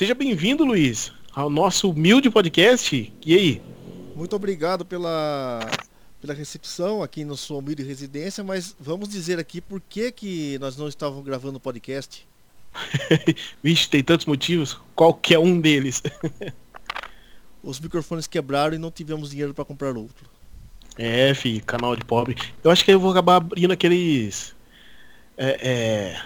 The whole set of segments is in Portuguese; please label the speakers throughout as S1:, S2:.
S1: Seja bem-vindo, Luiz, ao nosso humilde podcast. E aí?
S2: Muito obrigado pela, pela recepção aqui no sua humilde residência, mas vamos dizer aqui por que, que nós não estávamos gravando o podcast.
S1: Vixe, tem tantos motivos. Qualquer um deles.
S2: Os microfones quebraram e não tivemos dinheiro para comprar outro.
S1: É, fi, canal de pobre. Eu acho que eu vou acabar abrindo aqueles. É, é,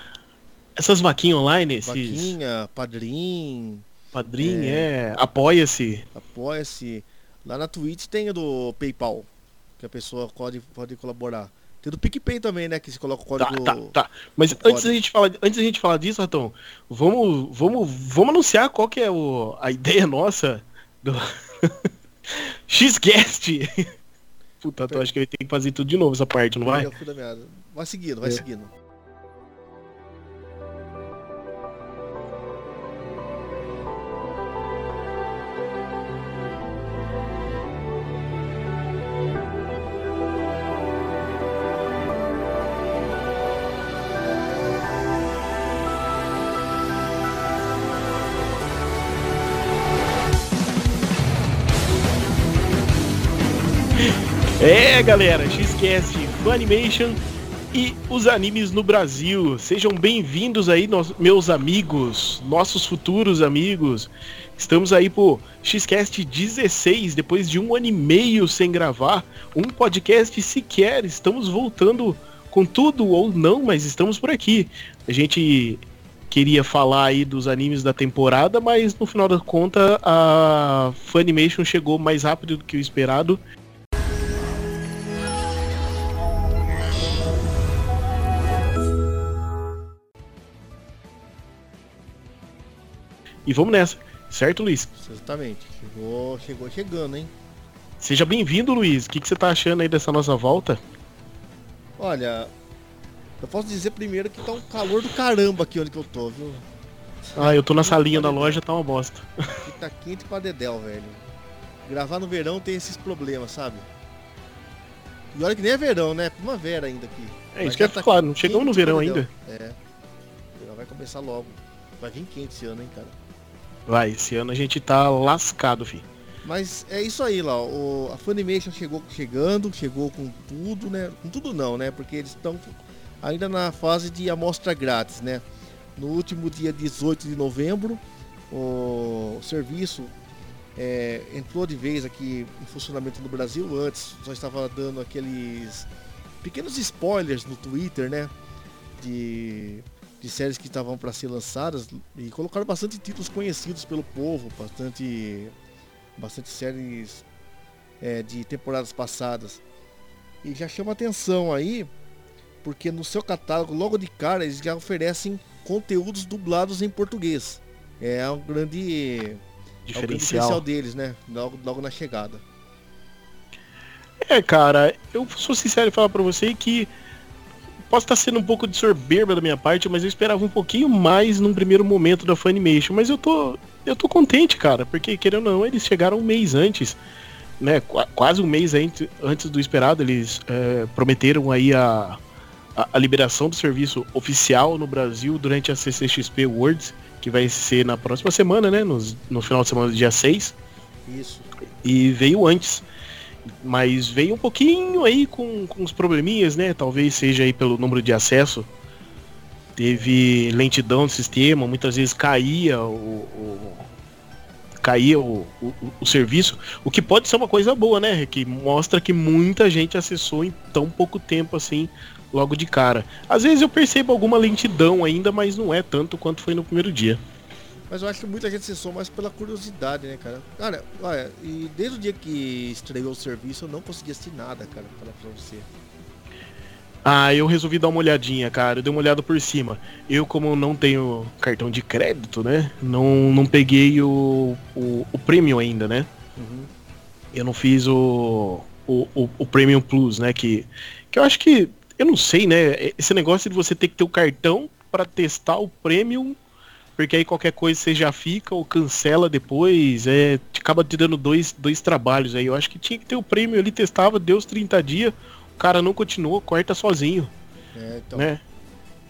S1: essas vaquinhas online, esses.
S2: Vaquinha, padrim.
S1: Padrim, é. é. Apoia-se.
S2: Apoia-se. Lá na Twitch tem o do PayPal, que a pessoa pode, pode colaborar. Tem do PicPay também, né? Que se coloca o código.
S1: Tá, tá, tá. Mas antes da, gente falar, antes da gente falar disso, Ratão, vamos, vamos, vamos anunciar qual que é o, a ideia nossa do X-Guest. Puta, eu acho que eu tenho que fazer tudo de novo essa parte, não vai?
S2: Vai seguindo, vai é. seguindo.
S1: É, galera, Xcast Funimation e os animes no Brasil. Sejam bem-vindos aí, meus amigos, nossos futuros amigos. Estamos aí pro Xcast 16, depois de um ano e meio sem gravar um podcast sequer. Estamos voltando com tudo ou não, mas estamos por aqui. A gente queria falar aí dos animes da temporada, mas no final da conta a Funimation chegou mais rápido do que o esperado E vamos nessa, certo, Luiz?
S2: Exatamente. Chegou, chegou chegando, hein?
S1: Seja bem-vindo, Luiz. O que, que você tá achando aí dessa nossa volta?
S2: Olha, eu posso dizer primeiro que tá um calor do caramba aqui onde que eu tô, viu?
S1: Ah, eu tô na salinha da loja, tá uma bosta.
S2: Aqui tá quente pra dedéu, velho. Gravar no verão tem esses problemas, sabe? E olha que nem é verão, né? Primavera ainda aqui.
S1: É, isso que é tá claro, não chegamos no verão ainda.
S2: É. O verão vai começar logo. Vai vir quente esse ano, hein, cara.
S1: Vai, esse ano a gente tá lascado, fi.
S2: Mas é isso aí, lá. O, a Funimation chegou chegando, chegou com tudo, né? Com tudo não, né? Porque eles estão ainda na fase de amostra grátis, né? No último dia 18 de novembro, o serviço é, entrou de vez aqui em funcionamento no Brasil. Antes só estava dando aqueles pequenos spoilers no Twitter, né? De de séries que estavam para ser lançadas e colocaram bastante títulos conhecidos pelo povo, bastante, bastante séries é, de temporadas passadas. E já chama atenção aí, porque no seu catálogo, logo de cara, eles já oferecem conteúdos dublados em português. É um grande diferencial, é um grande diferencial deles, né? Logo, logo na chegada.
S1: É, cara, eu sou sincero em falar para você que posso estar sendo um pouco de soberba da minha parte, mas eu esperava um pouquinho mais num primeiro momento da Funimation. Mas eu tô, eu tô contente, cara, porque querendo ou não, eles chegaram um mês antes, né? Qu quase um mês antes do esperado. Eles é, prometeram aí a, a, a, liberação do serviço oficial no Brasil durante a CCXP Worlds, que vai ser na próxima semana, né? No, no final de semana do dia 6.
S2: Isso.
S1: E veio antes mas veio um pouquinho aí com, com os probleminhas, né? Talvez seja aí pelo número de acesso. Teve lentidão no sistema, muitas vezes caía o, o caía o, o, o, serviço, o que pode ser uma coisa boa, né? Que mostra que muita gente acessou em tão pouco tempo assim, logo de cara. Às vezes eu percebo alguma lentidão ainda, mas não é tanto quanto foi no primeiro dia.
S2: Mas eu acho que muita gente acessou mais pela curiosidade, né, cara? Cara, olha, e desde o dia que estreou o serviço eu não consegui assistir nada, cara, pra falar pra você.
S1: Ah, eu resolvi dar uma olhadinha, cara. Eu dei uma olhada por cima. Eu, como não tenho cartão de crédito, né? Não, não peguei o, o, o Premium ainda, né? Uhum. Eu não fiz o, o, o, o, Premium Plus, né? Que, que eu acho que. Eu não sei, né? Esse negócio de você ter que ter o cartão para testar o Premium porque aí qualquer coisa você já fica ou cancela depois, é, acaba te dando dois, dois trabalhos aí. Eu acho que tinha que ter o prêmio ali, testava, deu os 30 dias, o cara não continuou, corta sozinho. É, então. Né?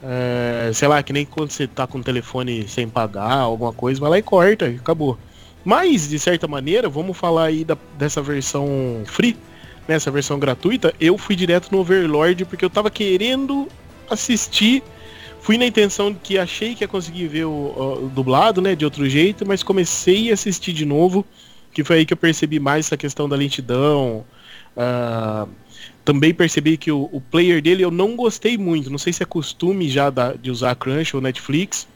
S1: É, sei lá, que nem quando você tá com o telefone sem pagar, alguma coisa, vai lá e corta, acabou. Mas, de certa maneira, vamos falar aí da, dessa versão free, nessa versão gratuita, eu fui direto no Overlord porque eu tava querendo assistir. Fui na intenção de que achei que ia conseguir ver o, o, dublado, né, de outro jeito, mas comecei a assistir de novo, que foi aí que eu percebi mais essa questão da lentidão. Uh, também percebi que o, o, player dele eu não gostei muito. Não sei se é costume já da, de usar Crunch ou Netflix,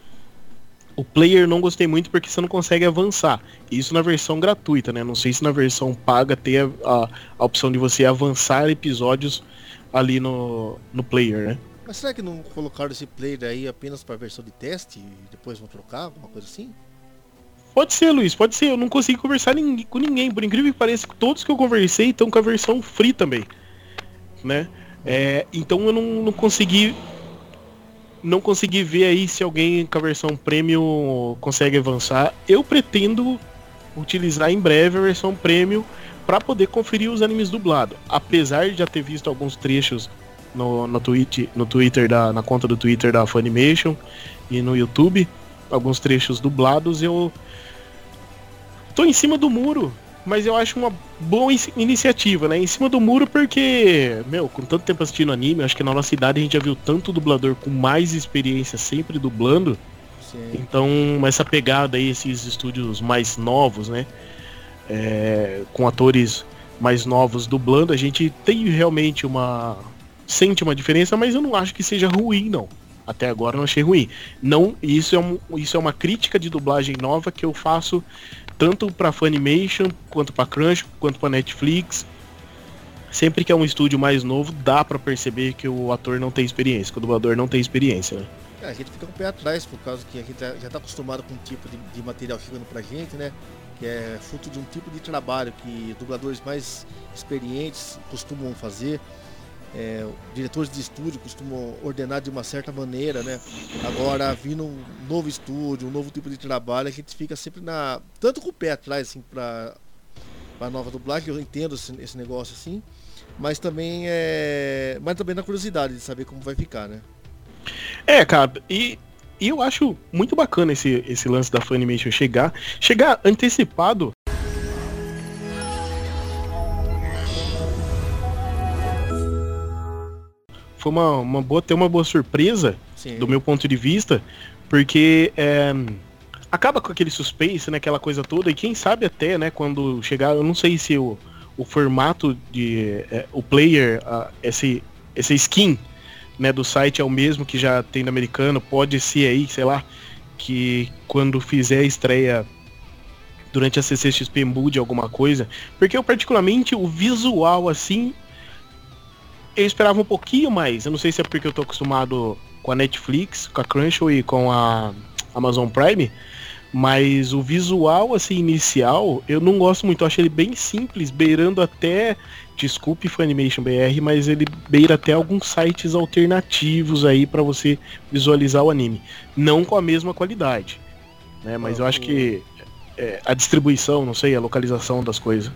S1: o player não gostei muito porque você não consegue avançar. Isso na versão gratuita, né? Não sei se na versão paga tem a, a, a opção de você avançar episódios ali no, no player, né?
S2: Mas será que não colocaram esse player aí apenas para versão de teste e depois vão trocar, alguma coisa assim?
S1: Pode ser, Luiz, pode ser. Eu não consegui conversar com ninguém. Por incrível que pareça, todos que eu conversei estão com a versão free também. Né? É, então eu não, não consegui não consegui ver aí se alguém com a versão premium consegue avançar. Eu pretendo utilizar em breve a versão premium para poder conferir os animes dublados. Apesar de já ter visto alguns trechos no, no, tweet, no Twitter da, na conta do Twitter da Funimation e no YouTube, alguns trechos dublados, eu tô em cima do muro mas eu acho uma boa iniciativa, né? Em cima do muro, porque, meu, com tanto tempo assistindo anime, acho que na nossa cidade a gente já viu tanto dublador com mais experiência sempre dublando. Sim. Então, essa pegada aí, esses estúdios mais novos, né? É, com atores mais novos dublando, a gente tem realmente uma. Sente uma diferença, mas eu não acho que seja ruim, não. Até agora não achei ruim. Não, isso é, um, isso é uma crítica de dublagem nova que eu faço tanto para Funimation, quanto para Crunch, quanto para Netflix. Sempre que é um estúdio mais novo, dá para perceber que o ator não tem experiência, que o dublador não tem experiência, né?
S2: É, a gente fica o pé atrás por causa que a gente já está acostumado com um tipo de, de material chegando pra gente, né? Que é fruto de um tipo de trabalho que dubladores mais experientes costumam fazer é, diretores de estúdio costumam ordenar de uma certa maneira, né? Agora, vindo um novo estúdio, um novo tipo de trabalho, a gente fica sempre na. Tanto com o pé atrás, assim, pra, pra nova dublagem, eu entendo esse, esse negócio assim, mas também é. Mas também na curiosidade de saber como vai ficar, né?
S1: É, cara, e, e eu acho muito bacana esse, esse lance da Funimation chegar, chegar antecipado foi uma, uma boa, ter uma boa surpresa Sim. do meu ponto de vista, porque é, acaba com aquele suspense, né, aquela coisa toda, e quem sabe até, né, quando chegar, eu não sei se o, o formato de é, o player, a, esse, essa skin, né, do site é o mesmo que já tem no americano, pode ser aí, sei lá, que quando fizer a estreia durante a CCXP mude alguma coisa, porque eu particularmente o visual assim eu esperava um pouquinho mais. Eu não sei se é porque eu tô acostumado com a Netflix, com a Crunchyroll e com a Amazon Prime, mas o visual assim inicial eu não gosto muito. Eu acho ele bem simples, beirando até, desculpe Funimation BR, mas ele beira até alguns sites alternativos aí para você visualizar o anime, não com a mesma qualidade, né? Mas eu acho que é, a distribuição, não sei, a localização das coisas.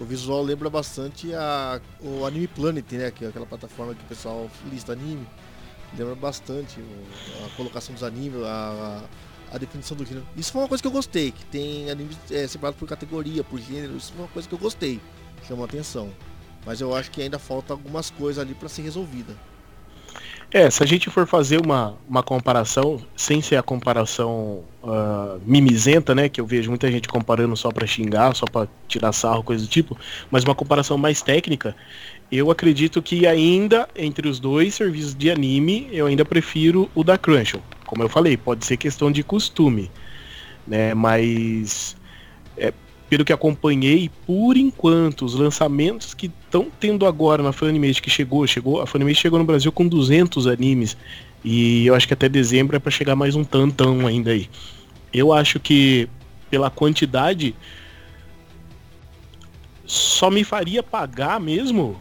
S2: O visual lembra bastante a, o Anime Planet, né? Que é aquela plataforma que o pessoal lista anime. Lembra bastante a colocação dos animes, a, a, definição do gênero. Isso foi uma coisa que eu gostei, que tem animes é, separados por categoria, por gênero. Isso foi uma coisa que eu gostei, chamou atenção. Mas eu acho que ainda falta algumas coisas ali para ser resolvida.
S1: É, se a gente for fazer uma, uma comparação, sem ser a comparação uh, mimizenta, né? Que eu vejo muita gente comparando só para xingar, só para tirar sarro, coisa do tipo, mas uma comparação mais técnica, eu acredito que ainda, entre os dois serviços de anime, eu ainda prefiro o da Crunchyroll. Como eu falei, pode ser questão de costume, né? Mas é, pelo que acompanhei, por enquanto, os lançamentos que estão tendo agora na Funimation, que chegou, chegou, a Funimation chegou no Brasil com 200 animes, e eu acho que até dezembro é para chegar mais um tantão ainda aí. Eu acho que pela quantidade só me faria pagar mesmo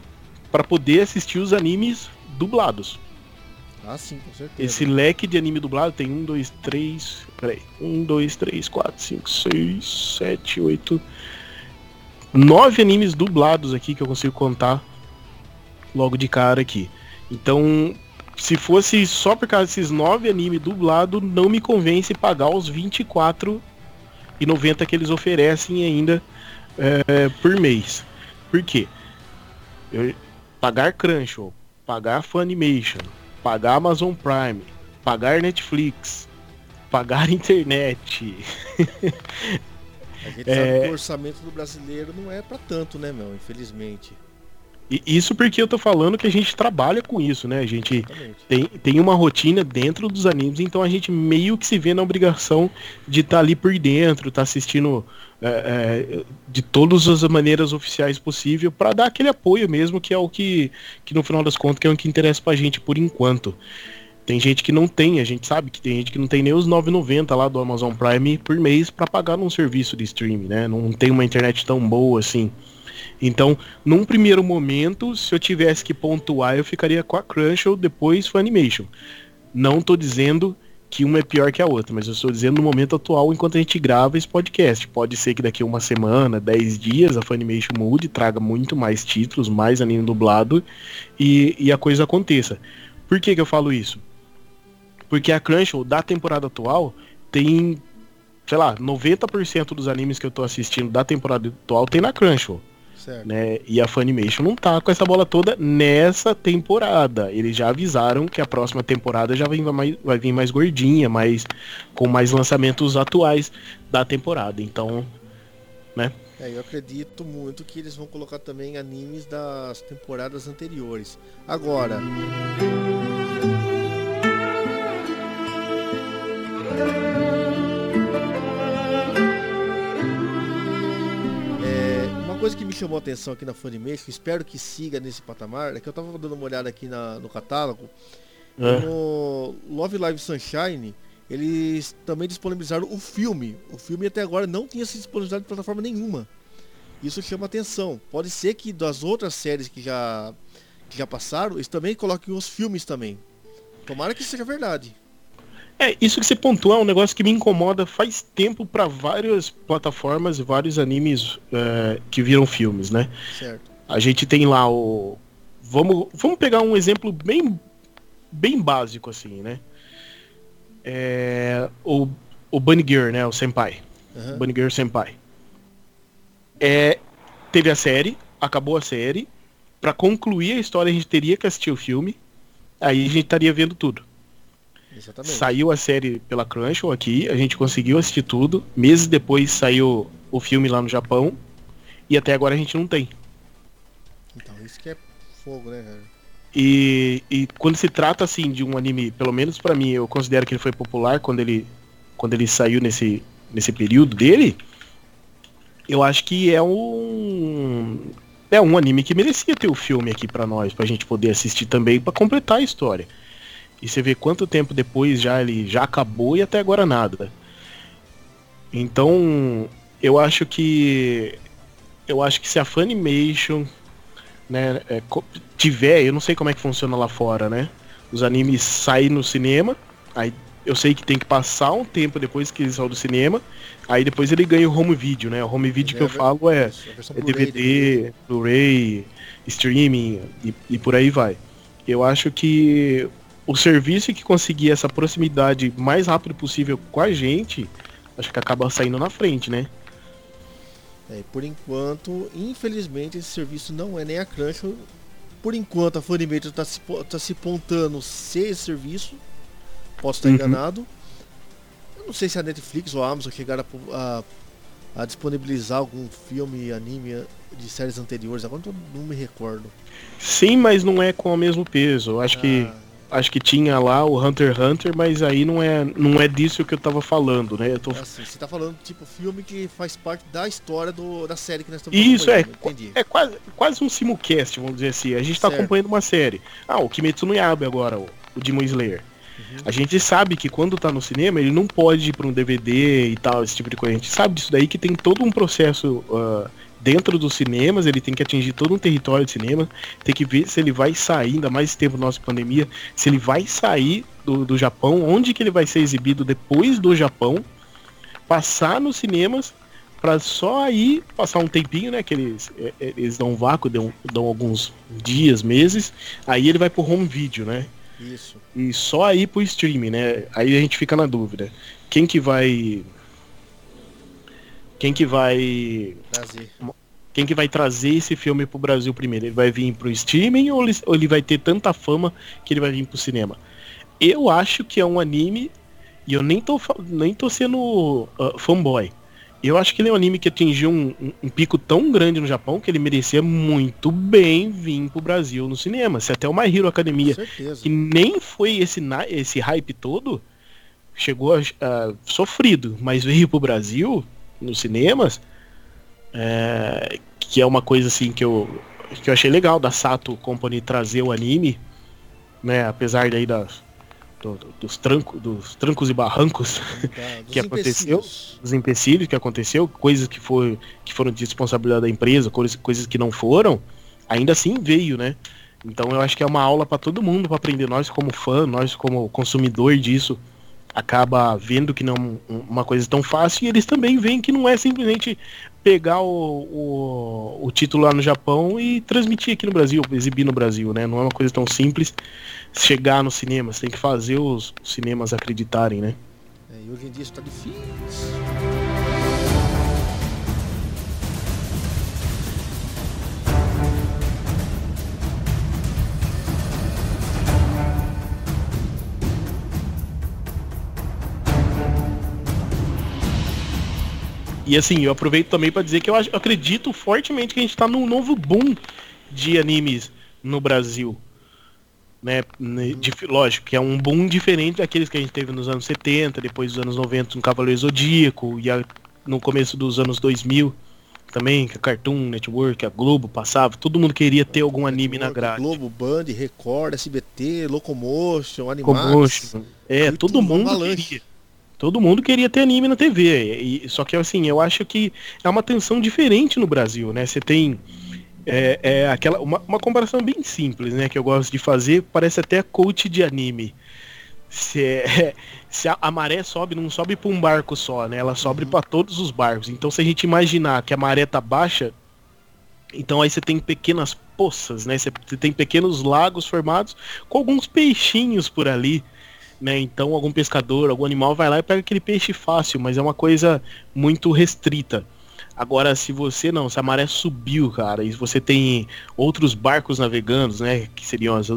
S1: para poder assistir os animes dublados.
S2: Ah.
S1: Esse leque de anime dublado tem um, dois, três. Um, dois, três, quatro, cinco, seis, sete, oito. Nove animes dublados aqui que eu consigo contar logo de cara aqui. Então, se fosse só por causa desses nove animes dublados, não me convence pagar os 24,90 que eles oferecem ainda é, por mês. Por quê? Eu, pagar Crunchyroll, pagar Funimation, pagar Amazon Prime, pagar Netflix, pagar internet.
S2: A gente é... sabe que o orçamento do brasileiro não é para tanto, né, meu? Infelizmente.
S1: E isso porque eu tô falando que a gente trabalha com isso, né? A gente tem, tem uma rotina dentro dos animes, então a gente meio que se vê na obrigação de estar tá ali por dentro, tá assistindo é, é, de todas as maneiras oficiais possível para dar aquele apoio mesmo, que é o que, que no final das contas que é o que interessa pra gente por enquanto. Tem gente que não tem, a gente sabe que tem gente que não tem nem os 9,90 lá do Amazon Prime por mês para pagar num serviço de streaming, né? Não tem uma internet tão boa assim. Então, num primeiro momento, se eu tivesse que pontuar, eu ficaria com a Crunchyroll, depois Funimation. Não estou dizendo que uma é pior que a outra, mas eu estou dizendo no momento atual, enquanto a gente grava esse podcast. Pode ser que daqui a uma semana, dez dias, a Funimation mude, traga muito mais títulos, mais anime dublado e, e a coisa aconteça. Por que, que eu falo isso? Porque a Crunchyroll da temporada atual tem, sei lá, 90% dos animes que eu estou assistindo da temporada atual tem na Crunchyroll. Certo. Né? E a Funimation não tá com essa bola toda nessa temporada. Eles já avisaram que a próxima temporada já vai, mais, vai vir mais gordinha, mais, com mais lançamentos atuais da temporada. Então, né?
S2: É, eu acredito muito que eles vão colocar também animes das temporadas anteriores. Agora. Coisa que me chamou a atenção aqui na Funimation, espero que siga nesse patamar, é que eu tava dando uma olhada aqui na, no catálogo. É. No Love Live Sunshine, eles também disponibilizaram o filme. O filme até agora não tinha sido disponibilizado em plataforma nenhuma. Isso chama atenção. Pode ser que das outras séries que já, que já passaram, eles também coloquem os filmes também. Tomara que seja verdade.
S1: É, isso que você pontua é um negócio que me incomoda faz tempo para várias plataformas e vários animes é, que viram filmes, né? Certo. A gente tem lá o. Vamos, vamos pegar um exemplo bem, bem básico, assim, né? É, o, o Bunny Girl, né? O Senpai. Uhum. Bunny Girl Senpai. É, teve a série, acabou a série. Para concluir a história, a gente teria que assistir o filme. Aí a gente estaria vendo tudo. Exatamente. Saiu a série pela Crunchyroll aqui, a gente conseguiu assistir tudo. Meses depois saiu o filme lá no Japão. E até agora a gente não tem.
S2: Então, isso que é fogo, né, cara?
S1: E, e quando se trata assim de um anime, pelo menos para mim, eu considero que ele foi popular quando ele quando ele saiu nesse nesse período dele. Eu acho que é um é um anime que merecia ter o filme aqui para nós, pra gente poder assistir também para completar a história. E você vê quanto tempo depois já ele já acabou e até agora nada. Então, eu acho que eu acho que se a Funimation né, é, tiver, eu não sei como é que funciona lá fora, né? Os animes saem no cinema, aí eu sei que tem que passar um tempo depois que eles saem do cinema, aí depois ele ganha o home video, né? O home video é que eu falo é, é DVD, Blu-ray, streaming e, e por aí vai. Eu acho que o serviço que conseguir essa proximidade mais rápido possível com a gente, acho que acaba saindo na frente, né?
S2: É, por enquanto, infelizmente, esse serviço não é nem a Crunchyroll. Por enquanto, a Funimation está se, tá se pontando ser esse serviço. Posso estar uhum. enganado. Eu não sei se a Netflix ou a Amazon chegaram a, a, a disponibilizar algum filme, anime de séries anteriores. Agora não me recordo.
S1: Sim, mas não é com o mesmo peso. Eu acho ah. que acho que tinha lá o Hunter x Hunter, mas aí não é, não é disso que eu tava falando, né? Eu tô... É
S2: assim, você tá falando tipo filme que faz parte da história do, da série que nós
S1: estamos Isso, é, entendi. é quase, quase um simulcast, vamos dizer assim. A gente tá certo. acompanhando uma série. Ah, o Kimetsu no Yaiba agora, o, o Demon Slayer. Uhum. A gente sabe que quando tá no cinema, ele não pode ir pra um DVD e tal, esse tipo de coisa. A gente sabe disso daí que tem todo um processo... Uh, dentro dos cinemas, ele tem que atingir todo um território de cinema, tem que ver se ele vai sair, ainda mais tempo nossa pandemia, se ele vai sair do, do Japão, onde que ele vai ser exibido depois do Japão, passar nos cinemas para só aí passar um tempinho, né? Que eles, é, é, eles dão um vácuo, dão, dão alguns dias, meses, aí ele vai pro home video, né?
S2: Isso.
S1: E só aí pro streaming, né? Aí a gente fica na dúvida. Quem que vai. Quem que vai.
S2: Trazer.
S1: Quem que vai trazer esse filme pro Brasil primeiro? Ele vai vir pro streaming ou ele, ou ele vai ter tanta fama que ele vai vir pro cinema? Eu acho que é um anime. E eu nem tô, nem tô sendo uh, fanboy. Eu acho que ele é um anime que atingiu um, um- um pico tão grande no Japão que ele merecia muito bem vir pro Brasil no cinema. Se até o My Hero Academia que nem foi esse, esse hype todo, chegou a, a- sofrido, mas veio pro Brasil, nos cinemas, é, que é uma coisa assim que eu, que eu achei legal da Sato Company trazer o anime, né, apesar daí das, do- do- dos, tranco, dos trancos e barrancos
S2: Tá,
S1: que aconteceu?
S2: empecilhos.
S1: os empecilhos que aconteceu, coisas que, foi, que foram de responsabilidade da empresa, coisas, coisas que não foram, ainda assim veio, né? Então eu acho que é uma aula para todo mundo para aprender. Nós como fã, nós como consumidor disso, acaba vendo que não é um- uma coisa tão fácil e eles também veem que não é simplesmente pegar o, o, o título lá no Japão e transmitir aqui no Brasil, exibir no Brasil, né? Não é uma coisa tão simples chegar no cinema, você tem que fazer os cinemas acreditarem, né?
S2: É, e hoje em dia isso tá difícil.
S1: E assim, eu aproveito também para dizer que eu, acredito fortemente que a gente tá num novo boom de animes no Brasil. Né? né, dif- Lógico, que é um boom diferente daqueles que a gente teve nos anos 70, depois dos anos 90 no Cavaleiro Zodíaco, e a- no começo dos anos 2000 também, que a Cartoon Network, a Globo passava, todo mundo queria ter algum anime na grade.
S2: Globo, Band, Record, SBT, Locomotion, Animax.
S1: Commotion. É, todo mundo queria. Todo mundo queria ter anime na TV. E, só que assim, eu acho que é uma tensão diferente no Brasil, né? Você tem é, é aquela uma, uma comparação bem simples, né? Que eu gosto de fazer, parece até coach de anime. Se, é- se a, a maré sobe, não sobe para um barco só, né? Ela sobe
S2: Uhum.
S1: para todos os barcos. Então, se a gente imaginar que a maré tá baixa, então aí você tem pequenas poças, né? Você você tem pequenos lagos formados com alguns peixinhos por ali, né? Então algum pescador, algum animal vai lá e pega aquele peixe fácil, mas é uma coisa muito restrita. Agora, se você não, se a maré subiu, cara, e você tem outros barcos navegando, né, que seriam as,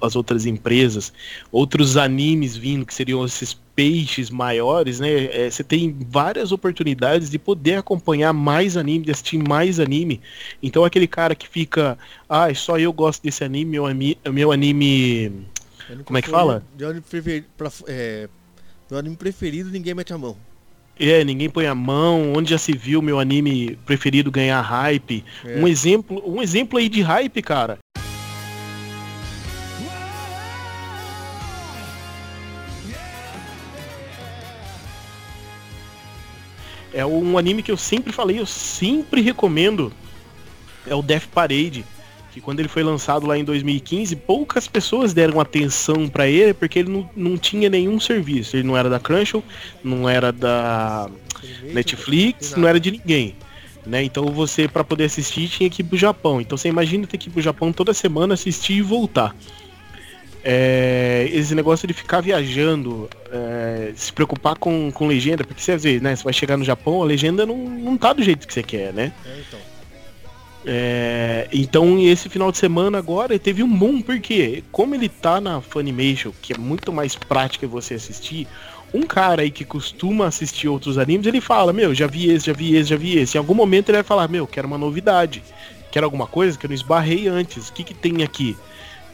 S1: as outras empresas, outros animes vindo, que seriam esses peixes maiores, né, é, você tem várias oportunidades de poder acompanhar mais anime, de assistir mais anime. Então, aquele cara que fica, ah, só eu gosto desse anime, meu, meu Anime Como é que fala?
S2: De anime preferido, pra, é, anime preferido, ninguém mete a mão.
S1: É, ninguém põe a mão, onde já se viu meu anime preferido ganhar hype.
S2: É.
S1: Um exemplo, um exemplo aí de hype, cara. É um anime que eu sempre falei, eu sempre recomendo. É o Death Parade. Que quando ele foi lançado lá em 2015, poucas pessoas deram atenção pra ele porque ele não, não tinha nenhum serviço. Ele não era da Crunchyroll, não era da Netflix, não era de ninguém. Né? Então você, para poder assistir, tinha que ir pro Japão. Então você imagina ter que ir pro Japão toda semana, assistir e voltar. É, esse negócio de ficar viajando, é, se preocupar com, com legenda, porque você às vezes, né? Você vai chegar no Japão, a legenda não, não tá do jeito que você quer, né?
S2: É, então.
S1: É, então esse final de semana agora teve um boom, porque como ele tá na Funimation, que é muito mais prática você assistir, um cara aí que costuma assistir outros animes, ele fala, meu, já vi esse, já vi esse, já vi esse. Em algum momento ele vai falar, meu, quero uma novidade. Quero alguma coisa que eu não esbarrei antes. O que que tem aqui?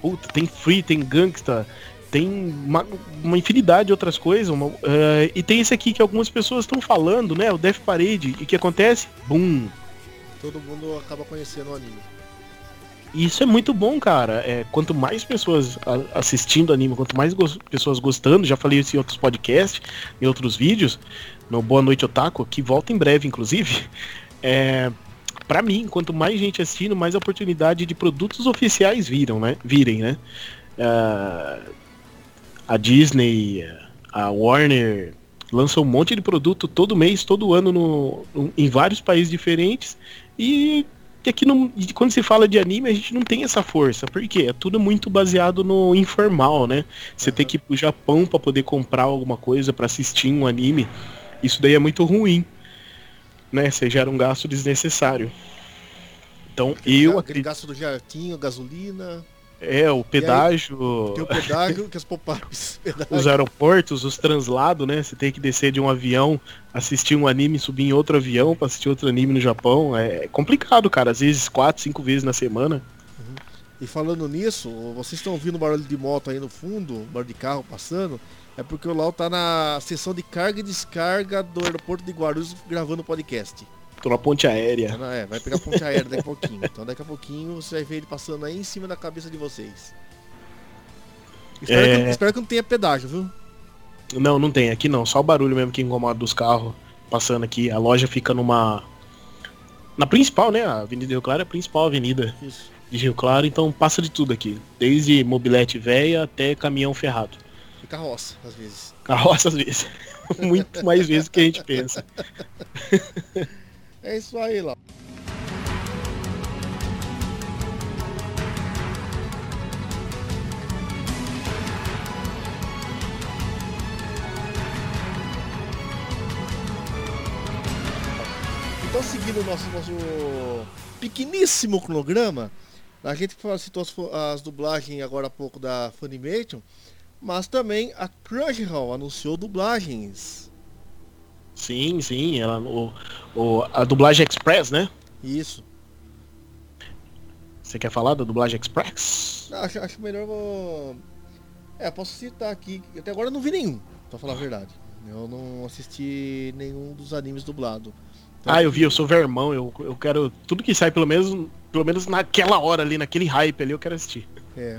S1: Puta, tem Free, tem Gangsta, tem uma, uma infinidade de outras coisas. uma- eh, e tem esse aqui que algumas pessoas estão falando, né? O Death Parade. E o que acontece? Boom!
S2: Todo mundo acaba conhecendo o anime.
S1: Isso é muito bom, cara. É, quanto mais pessoas assistindo anime, quanto mais gos- pessoas gostando, já falei isso em outros podcasts, em outros vídeos, no Boa Noite Otaku, que volta em breve, inclusive. É, para mim, quanto mais gente assistindo, mais oportunidade de produtos oficiais viram, né? Virem, né? É, a Disney, a Warner lança um monte de produto todo mês, todo ano no, no- em vários países diferentes e aqui não, quando se fala de anime a gente não tem essa força. Por quê? É tudo muito baseado no informal, né? Você uhum. tem que ir pro Japão para poder comprar alguma coisa para assistir um anime. Isso daí é muito ruim. Né? Você gera um gasto desnecessário. Então
S2: aquele
S1: eu
S2: aquele gasto do jartinho, gasolina.
S1: É, o pedágio.
S2: Aí, tem o pedágio que as pop
S1: Os aeroportos, os translados, né? Você tem que descer de um avião, assistir um anime, subir em outro avião para assistir outro anime no Japão. É complicado, cara. Às vezes quatro, cinco vezes na semana.
S2: Uhum. E falando nisso, vocês estão ouvindo barulho de moto aí no fundo, barulho de carro passando. É porque o Lau tá na sessão de carga e descarga do aeroporto de Guarulhos gravando o podcast.
S1: Tô na ponte aérea.
S2: É, vai pegar a ponte aérea daqui a pouquinho. Então daqui a pouquinho você vai ver ele passando aí em cima da cabeça de vocês. Espero, é... que, espero que não tenha pedágio, viu?
S1: Não, não tem. Aqui não. Só o barulho mesmo que incomoda dos carros passando aqui. A loja fica numa. Na principal, né? A Avenida Rio Claro é a principal avenida Isso. de Rio Claro, então passa de tudo aqui. Desde mobilete velha até caminhão ferrado.
S2: E carroça, às vezes.
S1: Carroça, às vezes. Muito mais vezes do que a gente pensa.
S2: É isso aí, lá. Então, seguindo o nosso, nosso pequeníssimo cronograma, a gente citou as, as dublagens agora há pouco da Funimation, mas também a Crunchyroll anunciou dublagens.
S1: Sim, sim, ela, o, o, a dublagem express, né?
S2: Isso.
S1: Você quer falar da dublagem express?
S2: Não, acho, acho melhor vou... É, posso citar aqui. Até agora eu não vi nenhum, pra falar a verdade. Eu não assisti nenhum dos animes dublado.
S1: Então, ah, eu vi, eu sou vermão, eu, eu quero. Tudo que sai, pelo menos, pelo menos naquela hora ali, naquele hype ali, eu quero assistir.
S2: É.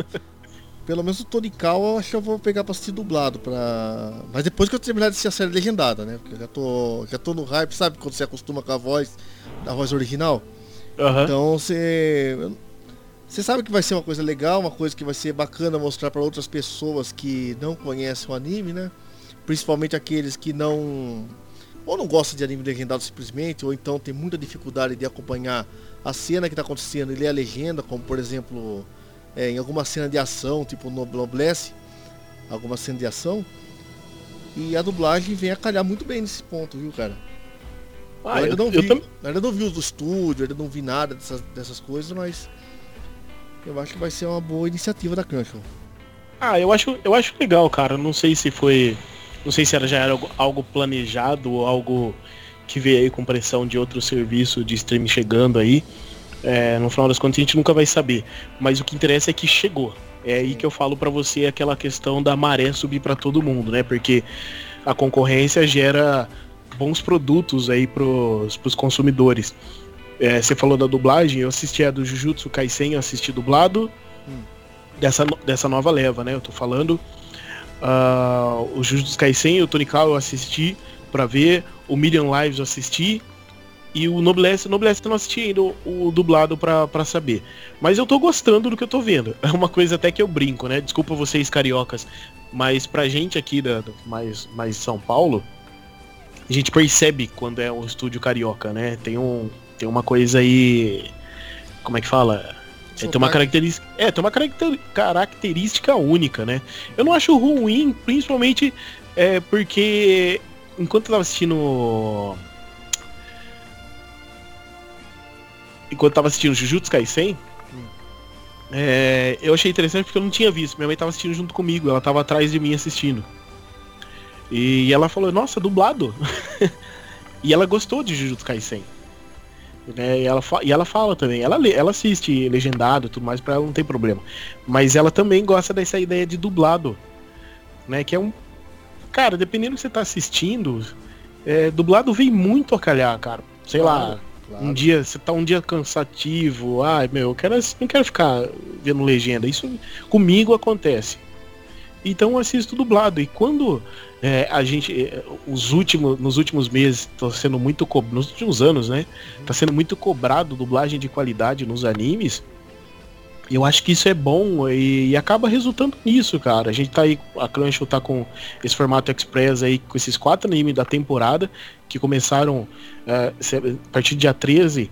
S2: Pelo menos o Tony Cal eu acho que eu vou pegar pra assistir dublado. Pra... Mas depois que eu terminar de assistir a série legendada, né? Porque eu já tô, já tô no hype, sabe? Quando você acostuma com a voz, da voz original. Uhum. Então você. Você sabe que vai ser uma coisa legal, uma coisa que vai ser bacana mostrar para outras pessoas que não conhecem o anime, né? Principalmente aqueles que não. Ou não gostam de anime legendado simplesmente, ou então tem muita dificuldade de acompanhar a cena que está acontecendo e ler a legenda, como por exemplo é, em alguma cena de ação, tipo no Noblesse, alguma cena de ação. E a dublagem vem a calhar muito bem nesse ponto, viu, cara? Ah, eu, ainda não vi, eu ainda não vi os do estúdio, ainda não vi nada dessas, dessas coisas, mas eu acho que vai ser uma boa iniciativa da Crunchyroll.
S1: Ah, eu acho, eu acho legal, cara. Não sei se foi, não sei se era, já era algo, algo planejado ou algo que veio aí com pressão de outro serviço de streaming chegando aí. É, no final das contas a gente nunca vai saber. Mas o que interessa é que chegou. É aí que eu falo para você aquela questão da maré subir para todo mundo, né? Porque a concorrência gera bons produtos aí pros, pros consumidores. É, você falou da dublagem, eu assisti a do Jujutsu Kaisen, eu assisti dublado hum. dessa, dessa nova leva, né? Eu tô falando. Uh, o Jujutsu Kaisen e o Tonikal eu assisti para ver, o Million Lives eu assisti, e o Noblesse, o Noblesse eu não assisti ainda o, o dublado para saber. Mas eu tô gostando do que eu tô vendo. É uma coisa até que eu brinco, né? Desculpa vocês cariocas. Mas pra gente aqui da, mais, mais São Paulo, a gente percebe quando é um estúdio carioca, né? Tem, um, tem uma coisa aí. Como é que fala? É, tem uma característica. É, tem uma característica única, né? Eu não acho ruim, principalmente é, porque enquanto eu tava assistindo enquanto eu tava assistindo Jujutsu Kaisen, hum. é, eu achei interessante porque eu não tinha visto. Minha mãe tava assistindo junto comigo, ela tava atrás de mim assistindo. E ela falou, nossa, dublado. e ela gostou de Jujutsu Kaisen. Né? E, ela e ela fala também, ela, ela assiste legendado e tudo mais, pra ela não tem problema. Mas ela também gosta dessa ideia de dublado. Né? Que é um. Cara, dependendo do que você tá assistindo, é, dublado vem muito a calhar, cara. Sei lá, Claro. Um dia, você tá um dia cansativo, ai meu, eu quero, não quero ficar vendo legenda. Isso comigo acontece. Então eu assisto dublado. E quando é, a gente, é, os últimos, nos últimos meses, tá sendo muito nos últimos anos, né? Tá sendo muito cobrado dublagem de qualidade nos animes. Eu acho que isso é bom e, e, acaba resultando nisso, cara. A gente tá aí, a Crunchyroll tá com esse formato express aí, com esses quatro animes da temporada, que começaram uh, a partir do dia 13.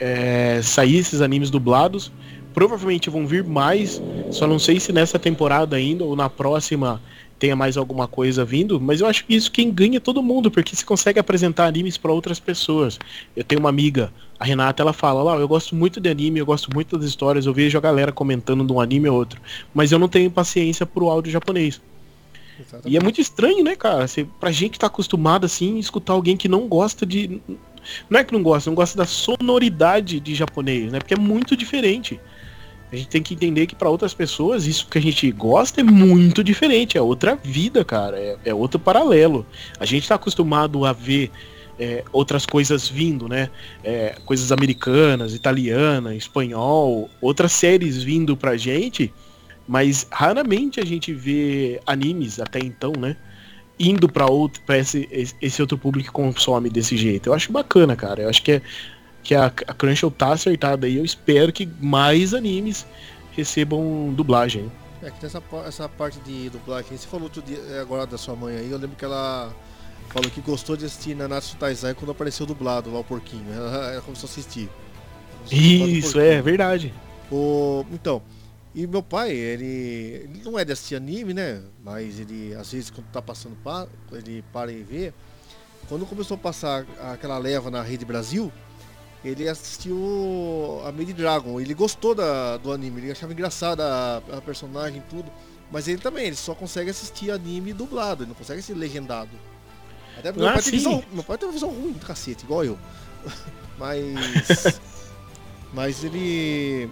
S1: é, sair esses animes dublados. Provavelmente vão vir mais, só não sei se nessa temporada ainda ou na próxima tenha mais alguma coisa vindo, mas eu acho que isso quem ganha é todo mundo, porque se consegue apresentar animes para outras pessoas. Eu tenho uma amiga, a Renata, ela fala, lá, eu gosto muito de anime, eu gosto muito das histórias, eu vejo a galera comentando de um anime ou outro, mas eu não tenho paciência pro áudio japonês. Exatamente. E é muito estranho, né, cara? Você, pra gente que tá acostumado assim, escutar alguém que não gosta de. Não é que não gosta, não gosta da sonoridade de japonês, né? Porque é muito diferente. A gente tem que entender que para outras pessoas isso que a gente gosta é muito diferente, é outra vida, cara, é, é outro paralelo. A gente está acostumado a ver é, outras coisas vindo, né? É, coisas americanas, italiana, espanhol, outras séries vindo pra gente, mas raramente a gente vê animes até então, né? Indo para outro, para esse, esse outro público que consome desse jeito. Eu acho bacana, cara. Eu acho que é que a, a Crunchyroll tá acertada aí. Eu espero que mais animes recebam dublagem.
S2: É que tem essa, essa parte de dublagem. Você falou outro dia, é, agora da sua mãe aí, eu lembro que ela falou que gostou de assistir Nanatsu Taizai quando apareceu dublado lá o porquinho. Ela, ela começou a assistir.
S1: Isso, é verdade.
S2: O, então, e meu pai, ele, ele não é de assistir anime, né? Mas ele, às vezes, quando tá passando, ele para e vê. Quando começou a passar aquela leva na Rede Brasil, ele assistiu a Made Dragon, ele gostou da, do anime, ele achava engraçada a, a personagem e tudo. Mas ele também, ele só consegue assistir anime dublado, ele não consegue assistir legendado. Até porque ah, meu, pai tem visão, meu pai tem uma visão ruim do cacete, igual eu. mas. mas ele,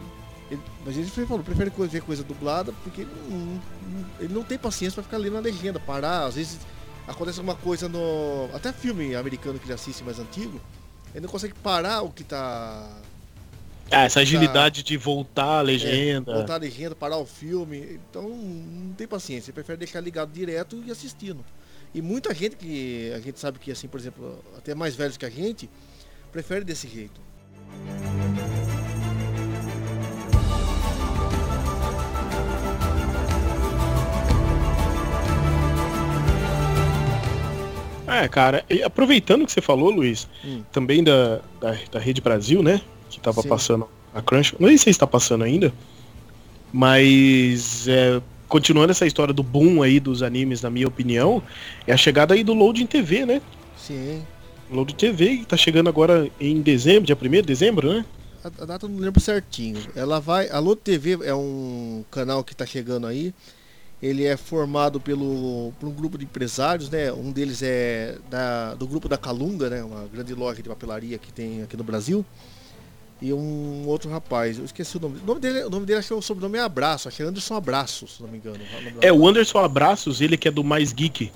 S2: ele. Mas ele falou, prefere ver coisa dublada porque ele não, ele não tem paciência para ficar lendo a legenda, parar. Às vezes acontece alguma coisa no. Até filme americano que ele assiste mais antigo ele não consegue parar o que tá.
S1: Ah, essa tá agilidade tá... de voltar a legenda.
S2: É, voltar a legenda, parar o filme. Então não tem paciência. Ele prefere deixar ligado direto e assistindo. E muita gente que a gente sabe que, assim, por exemplo, até mais velhos que a gente, prefere desse jeito.
S1: É, cara, aproveitando que você falou, Luiz, hum. também da, da, da, Rede Brasil, né? Que tava Sim. passando a Crunch. Não sei se está passando ainda, mas é, continuando essa história do boom aí dos animes, na minha opinião, é a chegada aí do Loading TV, né?
S2: Sim.
S1: Loading TV, que tá chegando agora em dezembro, dia 1 de dezembro, né?
S2: A, a data eu não lembro certinho. Ela vai. A Load TV é um canal que tá chegando aí ele é formado pelo, por um grupo de empresários, né? Um deles é da, do grupo da Calunga, né? Uma grande loja de papelaria que tem aqui no Brasil. E um outro rapaz, eu esqueci o nome. O nome dele, o nome dele acho que o sobrenome é Abraço, acho que é Anderson Abraços, se não me engano.
S1: É, o Anderson Abraços, ele que é do Mais Geek.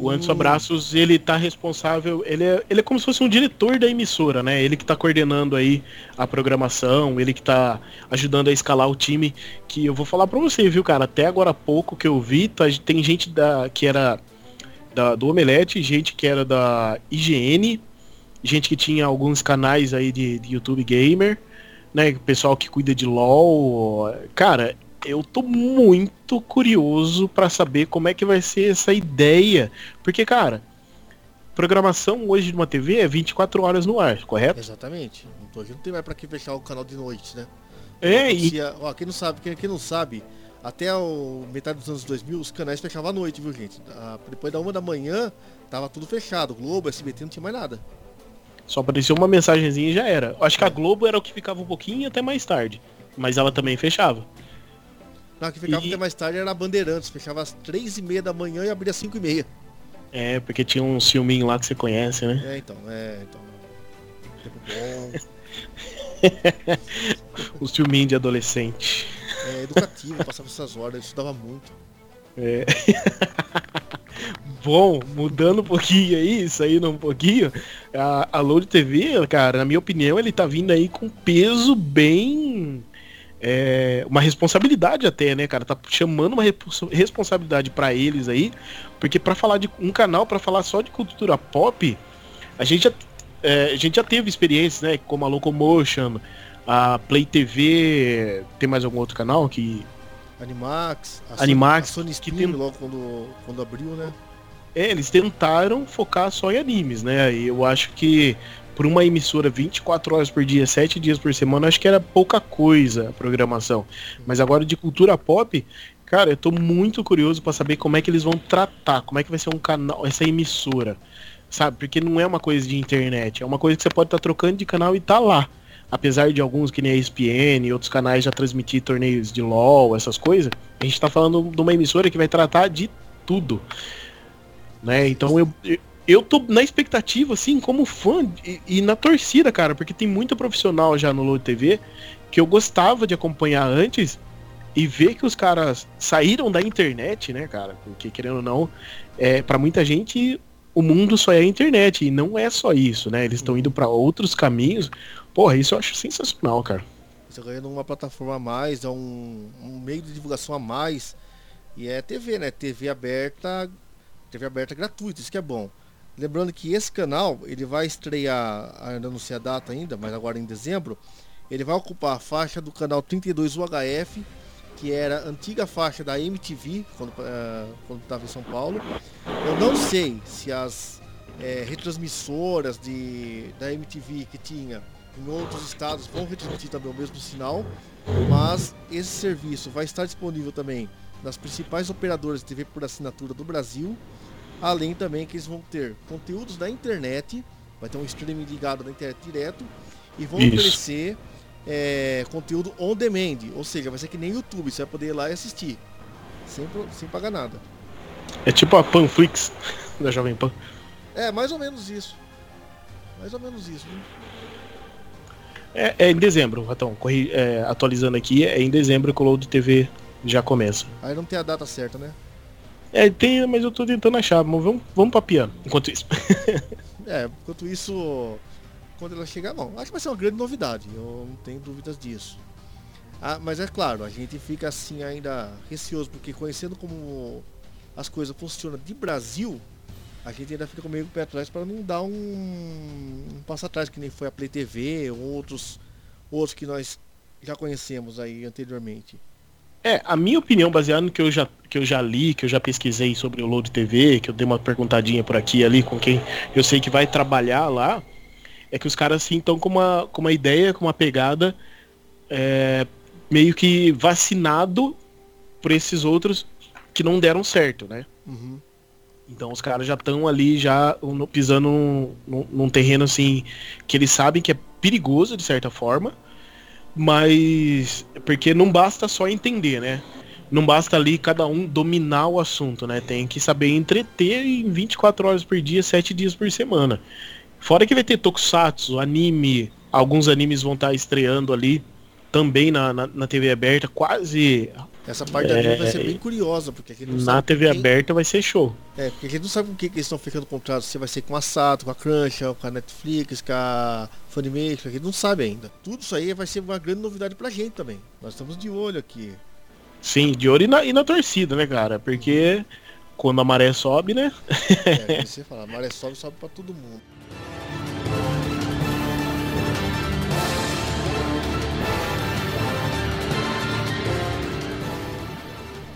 S1: O Anderson. Abraços, ele tá responsável, ele é, ele é como se fosse um diretor da emissora, né? Ele que tá coordenando aí a programação, ele que tá ajudando a escalar o time, que eu vou falar pra você, viu, cara? Até agora há pouco que eu vi, tá, tem gente da, que era da, do Omelete, gente que era da IGN, gente que tinha alguns canais aí de, de YouTube Gamer, né? Pessoal que cuida de LOL. Cara, eu tô muito curioso para saber como é que vai ser essa ideia. Porque, cara, programação hoje de uma TV é 24 horas no ar, correto?
S2: Exatamente. Não, não tem mais para que fechar o canal de noite, né?
S1: É, e...
S2: Ó, quem não sabe, quem, quem não sabe, até o metade dos anos 2000 os canais fechavam à noite, viu, gente? Ah, depois da uma da manhã, tava tudo fechado. Globo, SBT, não tinha mais nada.
S1: Só apareceu uma mensagenzinha e já era. Acho que a Globo era o que ficava um pouquinho até mais tarde. Mas ela também fechava.
S2: Não, que ficava e... até mais tarde era a Bandeirantes, fechava às três e meia da manhã e abria às cinco e meia.
S1: É, porque tinha um filminho lá que você conhece, né?
S2: É, então, é, então. Tempo
S1: bom. um filminho de adolescente.
S2: É, educativo, passava essas horas, eu estudava muito.
S1: É. Bom, mudando um pouquinho aí, saindo um pouquinho, a, a Load TV, cara, na minha opinião, ele tá vindo aí com peso bem é, uma responsabilidade até, né, cara? Tá chamando uma responsabilidade para eles aí, porque para falar de um canal para falar só de cultura pop, a gente já, é, a gente já teve experiências, né, como a Locomotion, a Play TV, tem mais algum outro canal que
S2: Animax,
S1: a Animax,
S2: a Sony que tem... logo quando, quando abriu, né?
S1: É, eles tentaram focar só em animes, né? E eu acho que por uma emissora 24 horas por dia, 7 dias por semana, acho que era pouca coisa a programação. Mas agora de cultura pop, cara, eu tô muito curioso para saber como é que eles vão tratar, como é que vai ser um canal, essa emissora. Sabe? Porque não é uma coisa de internet, é uma coisa que você pode estar tá trocando de canal e tá lá. Apesar de alguns que nem a ESPN e outros canais já transmitir torneios de LoL, essas coisas, a gente tá falando de uma emissora que vai tratar de tudo. Né? Então eu, eu tô na expectativa, assim, como fã e, e, na torcida, cara, porque tem muita profissional já no Load TV que eu gostava de acompanhar antes e ver que os caras saíram da internet, né, cara? Porque querendo ou não, é, para muita gente o mundo só é a internet e não é só isso, né? Eles estão indo para outros caminhos. Porra, isso eu acho sensacional, cara.
S2: Você ganhando uma plataforma a mais, é um, um meio de divulgação a mais. E é TV, né? TV aberta, TV aberta gratuita, isso que é bom. Lembrando que esse canal, ele vai estrear, ainda não sei a data ainda, mas agora em dezembro, ele vai ocupar a faixa do canal 32 UHF, que era a antiga faixa da MTV, quando uh, estava em São Paulo. Eu não sei se as é, retransmissoras de, da MTV que tinha em outros estados vão retransmitir também o mesmo sinal, mas esse serviço vai estar disponível também nas principais operadoras de TV por assinatura do Brasil Além também que eles vão ter conteúdos da internet, vai ter um streaming ligado na internet direto e vão Isso. oferecer é, conteúdo on demand, ou seja, vai ser que nem YouTube, você vai poder ir lá e assistir, sem, sem pagar nada.
S1: É tipo a Panflix da Jovem Pan.
S2: É, mais ou menos isso. Mais ou menos isso. Né?
S1: É, é, em dezembro, Ratão. Corri, é, atualizando aqui, é em dezembro que o Load TV já começa.
S2: Aí não tem a data certa, né?
S1: É, tem, mas eu tô tentando achar. Mas vamos, vamos pra piano, enquanto isso.
S2: é, enquanto isso, quando ela chegar, bom, acho que vai ser uma grande novidade, eu não tenho dúvidas disso. Ah, mas é claro, a gente fica assim ainda receoso, porque conhecendo como as coisas funcionam de Brasil, a gente ainda fica meio com o pé atrás para não dar um, um passo atrás, que nem foi a Play TV ou outros, outros que nós já conhecemos aí anteriormente.
S1: É, a minha opinião, baseada no que eu já, que eu já li, que eu já pesquisei sobre o Load TV, que eu dei uma perguntadinha por aqui e ali com quem eu sei que vai trabalhar lá, é que os caras assim estão com uma, com uma ideia, com uma pegada é, meio que vacinado por esses outros que não deram certo, né? Uhum. Então os caras já estão ali já pisando num, num, num terreno assim que eles sabem que é perigoso de certa forma mas porque não basta só entender, né? Não basta ali cada um dominar o assunto, né? Tem que saber entreter em 24 horas por dia, 7 dias por semana. Fora que vai ter tokusatsu, anime, alguns animes vão estar estreando ali também na, na, na TV aberta, quase
S2: essa parte da vida vai ser é, bem curiosa, porque
S1: Na TV quem... aberta vai ser show.
S2: É, porque a gente não sabe com que, que eles estão ficando contrato, se vai ser com a Sato, com a Crunchyroll, com a Netflix, com a Funimation, a gente não sabe ainda. Tudo isso aí vai ser uma grande novidade pra gente também. Nós estamos de olho aqui.
S1: Sim, de olho e na, e na torcida, né, cara? Porque quando a maré sobe, né?
S2: é, você fala, a maré sobe, sobe pra todo mundo.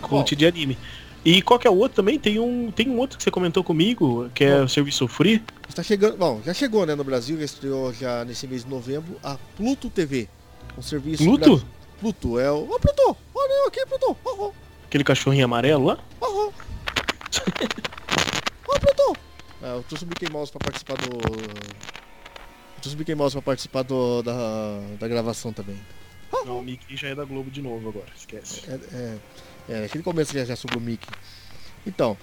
S1: Conte de anime. E qual que é o outro também? Tem um, tem um outro que você comentou comigo, que é bom, o serviço free.
S2: Está chegando, bom, já chegou, né, no Brasil, já estreou já nesse mês de novembro a Pluto TV. Um serviço
S1: Pluto? Bra...
S2: Pluto, é o. Ô, Pluto! Olha aqui, Pluto! Oh, oh.
S1: Aquele cachorrinho amarelo lá?
S2: Ô, oh, oh. Pluto! É, eu trouxe o Mickey Mouse pra participar do. Eu trouxe o Mickey Mouse pra participar do, da, da gravação também.
S1: Não, o Mickey já é da Globo de novo agora, esquece.
S2: É, é, é, aquele começo já, já sobre o Mickey. Então,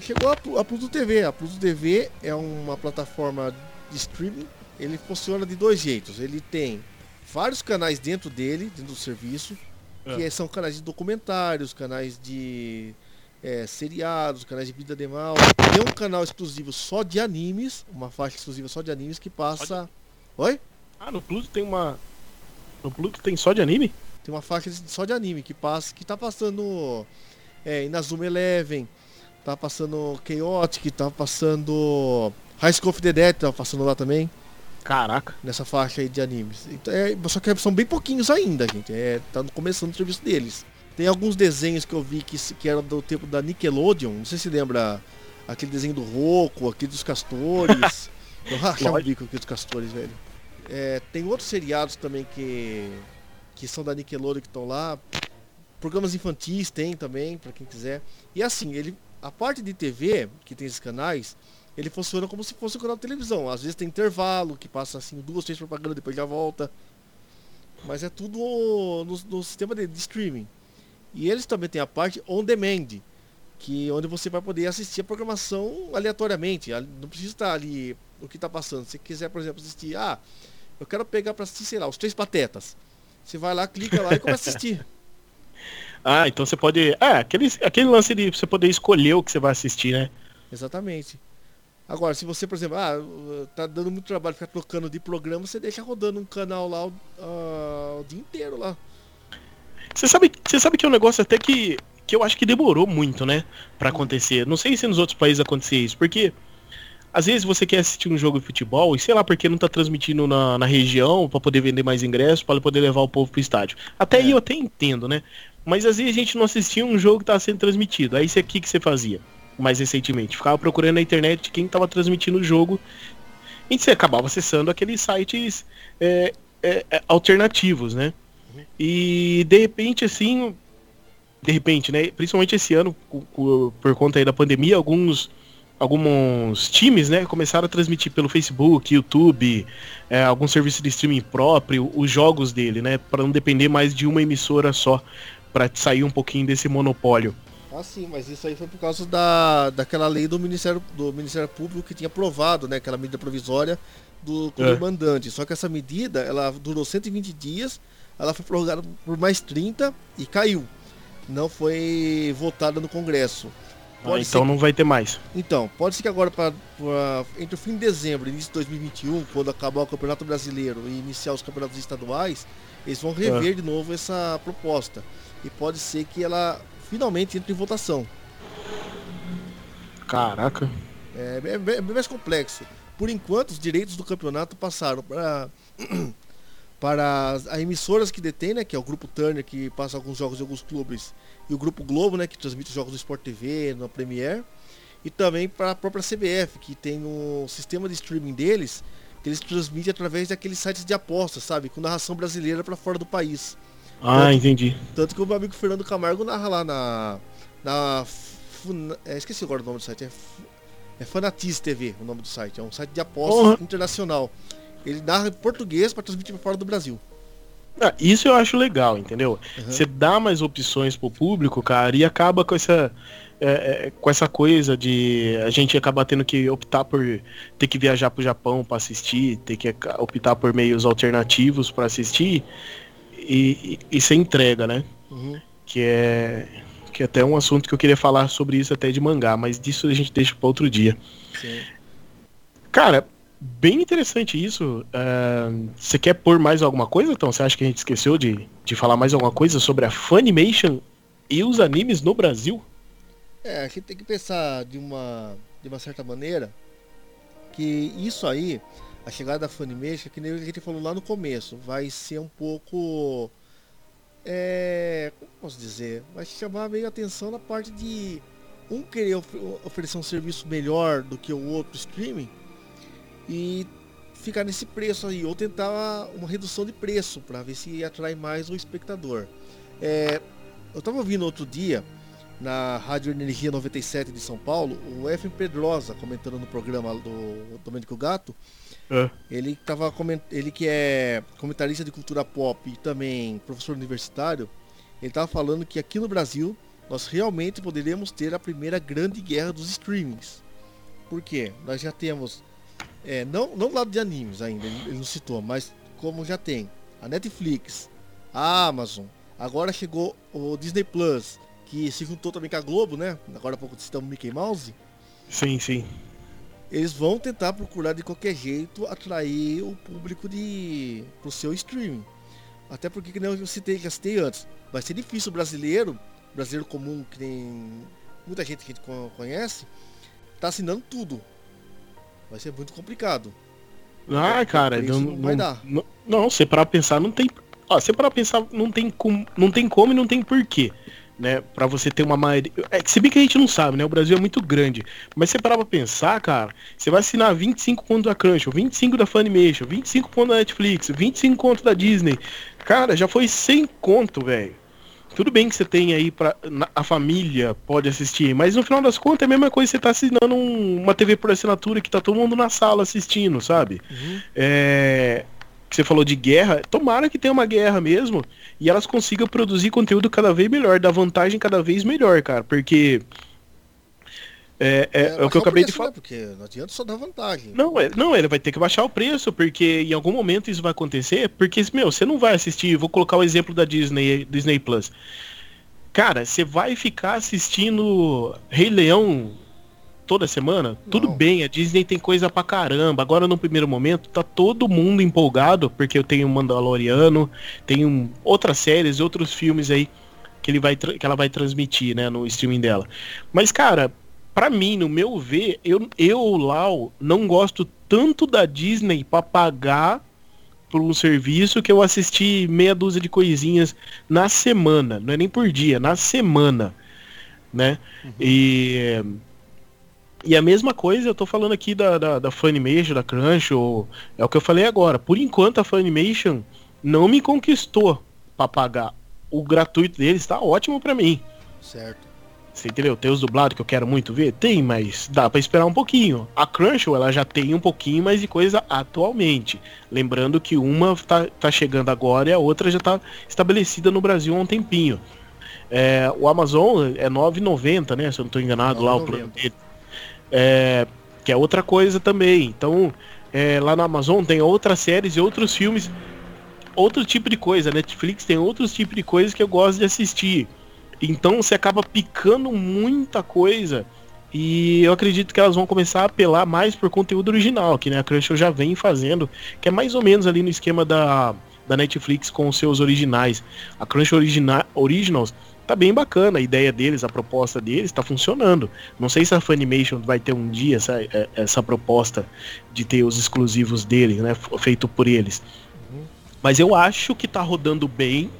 S2: chegou a, a Pluto TV. A Pluto TV é uma plataforma de streaming. Ele funciona de dois jeitos. Ele tem vários canais dentro dele, dentro do serviço, é. que são canais de documentários, canais de é, seriados, canais de vida animal. Tem um canal exclusivo só de animes, uma faixa exclusiva só de animes que passa. Oi?
S1: Ah, no Pluto tem uma. No Pluto tem só de anime?
S2: Tem uma faixa só de anime que passa, que tá passando é, Inazuma Eleven, tá passando Chaotic, tá passando High School of the Dead, tá passando lá também.
S1: Caraca.
S2: Nessa faixa aí de animes. Então, é, só que são bem pouquinhos ainda, gente. É, tá começando o serviço deles. Tem alguns desenhos que eu vi que, que eram do tempo da Nickelodeon. Não sei se lembra aquele desenho do Roku, aquele dos castores. Eu rachar o bico aqui dos castores, velho. É, tem outros seriados também que, que são da Nickelodeon que estão lá. Programas infantis tem também, para quem quiser. E assim, ele, a parte de TV, que tem esses canais, ele funciona como se fosse um canal de televisão. Às vezes tem intervalo, que passa assim duas, três propagandas, depois já volta. Mas é tudo no, no sistema de, de, streaming. E eles também têm a parte on demand, que onde você vai poder assistir a programação aleatoriamente. Não precisa estar ali o que está passando. Se quiser, por exemplo, assistir, ah, eu quero pegar para assistir, sei lá, os Três Patetas. Você vai lá, clica lá e começa a assistir.
S1: ah, então você pode. Ah, aquele, aquele lance de você poder escolher o que você vai assistir, né?
S2: Exatamente. Agora, se você, por exemplo, ah, tá dando muito trabalho ficar trocando de programa, você deixa rodando um canal lá uh, o dia inteiro lá.
S1: Você sabe, você sabe que é um negócio até que, que eu acho que demorou muito, né, para acontecer. Não sei se nos outros países acontecia isso, porque às vezes você quer assistir um jogo de futebol e sei lá porque não tá transmitindo na, na região para poder vender mais ingressos, para poder levar o povo pro estádio. Até é. aí eu até entendo, né? Mas às vezes a gente não assistia um jogo que tá sendo transmitido. Aí isso aqui que você fazia mais recentemente. Ficava procurando na internet quem estava transmitindo o jogo. E você acabava acessando aqueles sites é, é, é, alternativos, né? E de repente, assim, de repente, né? Principalmente esse ano, por, por conta aí da pandemia, alguns alguns times, né, começaram a transmitir pelo Facebook, YouTube, é, algum serviço de streaming próprio, os jogos dele, né, para não depender mais de uma emissora só, para sair um pouquinho desse monopólio.
S2: Ah, sim, mas isso aí foi por causa da, daquela lei do Ministério, do Ministério Público que tinha aprovado, né? Aquela medida provisória do é. mandante. Só que essa medida, ela durou 120 dias, ela foi prorrogada por mais 30 e caiu. Não foi votada no Congresso.
S1: Ah, então que... não vai ter mais.
S2: Então, pode ser que agora, pra, pra, entre o fim de dezembro e início de 2021, quando acabar o Campeonato Brasileiro e iniciar os campeonatos estaduais, eles vão rever é. de novo essa proposta. E pode ser que ela finalmente entra em votação.
S1: Caraca.
S2: É, é, é bem mais complexo. Por enquanto, os direitos do campeonato passaram para para as, emissoras que detêm, né, que é o grupo Turner que passa alguns jogos em alguns clubes, e o grupo Globo, né, que transmite os jogos do Sport TV, na Premiere, e também para a própria CBF, que tem um sistema de streaming deles, que eles transmitem através daqueles sites de apostas, sabe, com narração brasileira para fora do país.
S1: Ah, tanto, entendi.
S2: Tanto que o meu amigo Fernando Camargo narra lá na. na é, esqueci agora o nome do site. É, é Fanatiz TV o nome do site. É um site de apostas uhum. internacional. Ele narra em português para transmitir para fora do Brasil.
S1: Ah, isso eu acho legal, entendeu? Uhum. Você dá mais opções pro público, cara, e acaba com essa. É, é, com essa coisa de a gente acabar tendo que optar por ter que viajar pro Japão para assistir, ter que optar por meios alternativos para assistir e, e, e entrega, né? Uhum. Que é que é até um assunto que eu queria falar sobre isso até de mangá, mas disso a gente deixa para outro dia. Sim. Cara, bem interessante isso. Uh, você quer pôr mais alguma coisa, então? Você acha que a gente esqueceu de, de falar mais alguma coisa sobre a Funimation e os animes no Brasil?
S2: É, a gente tem que pensar de uma, de uma certa maneira que isso aí a chegada da Funimation, que nem a gente falou lá no começo, vai ser um pouco. É, como posso dizer? Vai chamar meio atenção na parte de um querer of oferecer um serviço melhor do que o outro streaming e ficar nesse preço aí, ou tentar uma redução de preço para ver se atrai mais o espectador. É, eu estava ouvindo outro dia na Rádio Energia 97 de São Paulo, o Efraim Pedrosa comentando no programa do Domênico Gato, é. Ele tava ele que é comentarista de cultura pop e também professor universitário, ele tava falando que aqui no Brasil nós realmente poderíamos ter a primeira grande guerra dos streamings. Por quê? Nós já temos é, não não do lado de animes ainda, ele não citou, mas como já tem a Netflix, a Amazon, agora chegou o Disney Plus, que se juntou também com a Globo, né? Agora há pouco citamos Mickey Mouse.
S1: Sim, sim
S2: eles vão tentar procurar de qualquer jeito atrair o público de pro seu streaming. Até porque, que eu citei, já citei antes, vai ser difícil o brasileiro, brasileiro comum, que tem muita gente que a gente conhece, tá assinando tudo. Vai ser muito complicado.
S1: Ah, cara, não, não, vai dar. Não, não, se para pensar, não tem. Ó, se para pensar, não tem, com, não tem como e não tem porquê. né? Para você ter uma maioria. É, se bem que a gente não sabe, né? O Brasil é muito grande. Mas você parar pra pensar, cara, você vai assinar 25 conto da Crunchyroll, 25 da Funimation, 25 conto da Netflix, 25 conto da Disney. Cara, já foi 100 conto, velho. Tudo bem que você tem aí para a família pode assistir, mas no final das contas é a mesma coisa que você tá assinando um, uma TV por assinatura que tá todo mundo na sala assistindo, sabe? Uhum. É, você falou de guerra, tomara que tenha uma guerra mesmo e elas consigam produzir conteúdo cada vez melhor, dar vantagem cada vez melhor, cara, porque é, é, é, é o que eu acabei preço, de falar. Né?
S2: Porque não adianta só dar vantagem.
S1: Não, é, não, ele vai ter que baixar o preço, porque em algum momento isso vai acontecer, porque, meu, você não vai assistir, vou colocar o exemplo da Disney, Disney Plus. Cara, você vai ficar assistindo Rei Leão toda semana? Não. Tudo bem, a Disney tem coisa pra caramba. Agora, no primeiro momento, tá todo mundo empolgado, porque eu tenho Mandaloriano, tenho outras séries, outros filmes aí que, ele vai que ela vai transmitir, né, no streaming dela. Mas, cara, para mim, no meu ver, eu, eu, Lau, não gosto tanto da Disney pra pagar por um serviço que eu assisti meia dúzia de coisinhas na semana. Não é nem por dia, na semana. Né? Uhum. E e a mesma coisa eu tô falando aqui da, da, da Funimation, da Crunch, ou, é o que eu falei agora. Por enquanto a Funimation não me conquistou para pagar. O gratuito deles tá ótimo para mim.
S2: Certo.
S1: Você entendeu? Tem os dublados que eu quero muito ver? Tem, mas dá para esperar um pouquinho. A Crunchyroll, ela já tem um pouquinho mais de coisa atualmente. Lembrando que uma tá, tá chegando agora e a outra já tá estabelecida no Brasil há um tempinho. É, o Amazon é 9,90, né? Se eu não tô enganado 9, lá o plano dele. É, que é outra coisa também. Então, é, lá na Amazon tem outras séries e outros filmes, outro tipo de coisa. Netflix tem outros tipos de coisas que eu gosto de assistir. Então você acaba picando muita coisa. E eu acredito que elas vão começar a apelar mais por conteúdo original, que né, a Crunchyroll já vem fazendo, que é mais ou menos ali no esquema da, da Netflix com os seus originais. A Crunchyroll origina Originals tá bem bacana a ideia deles, a proposta deles tá funcionando. Não sei se a Funimation vai ter um dia essa, é, essa proposta de ter os exclusivos deles, né, feito por eles. Uhum. Mas eu acho que tá rodando bem.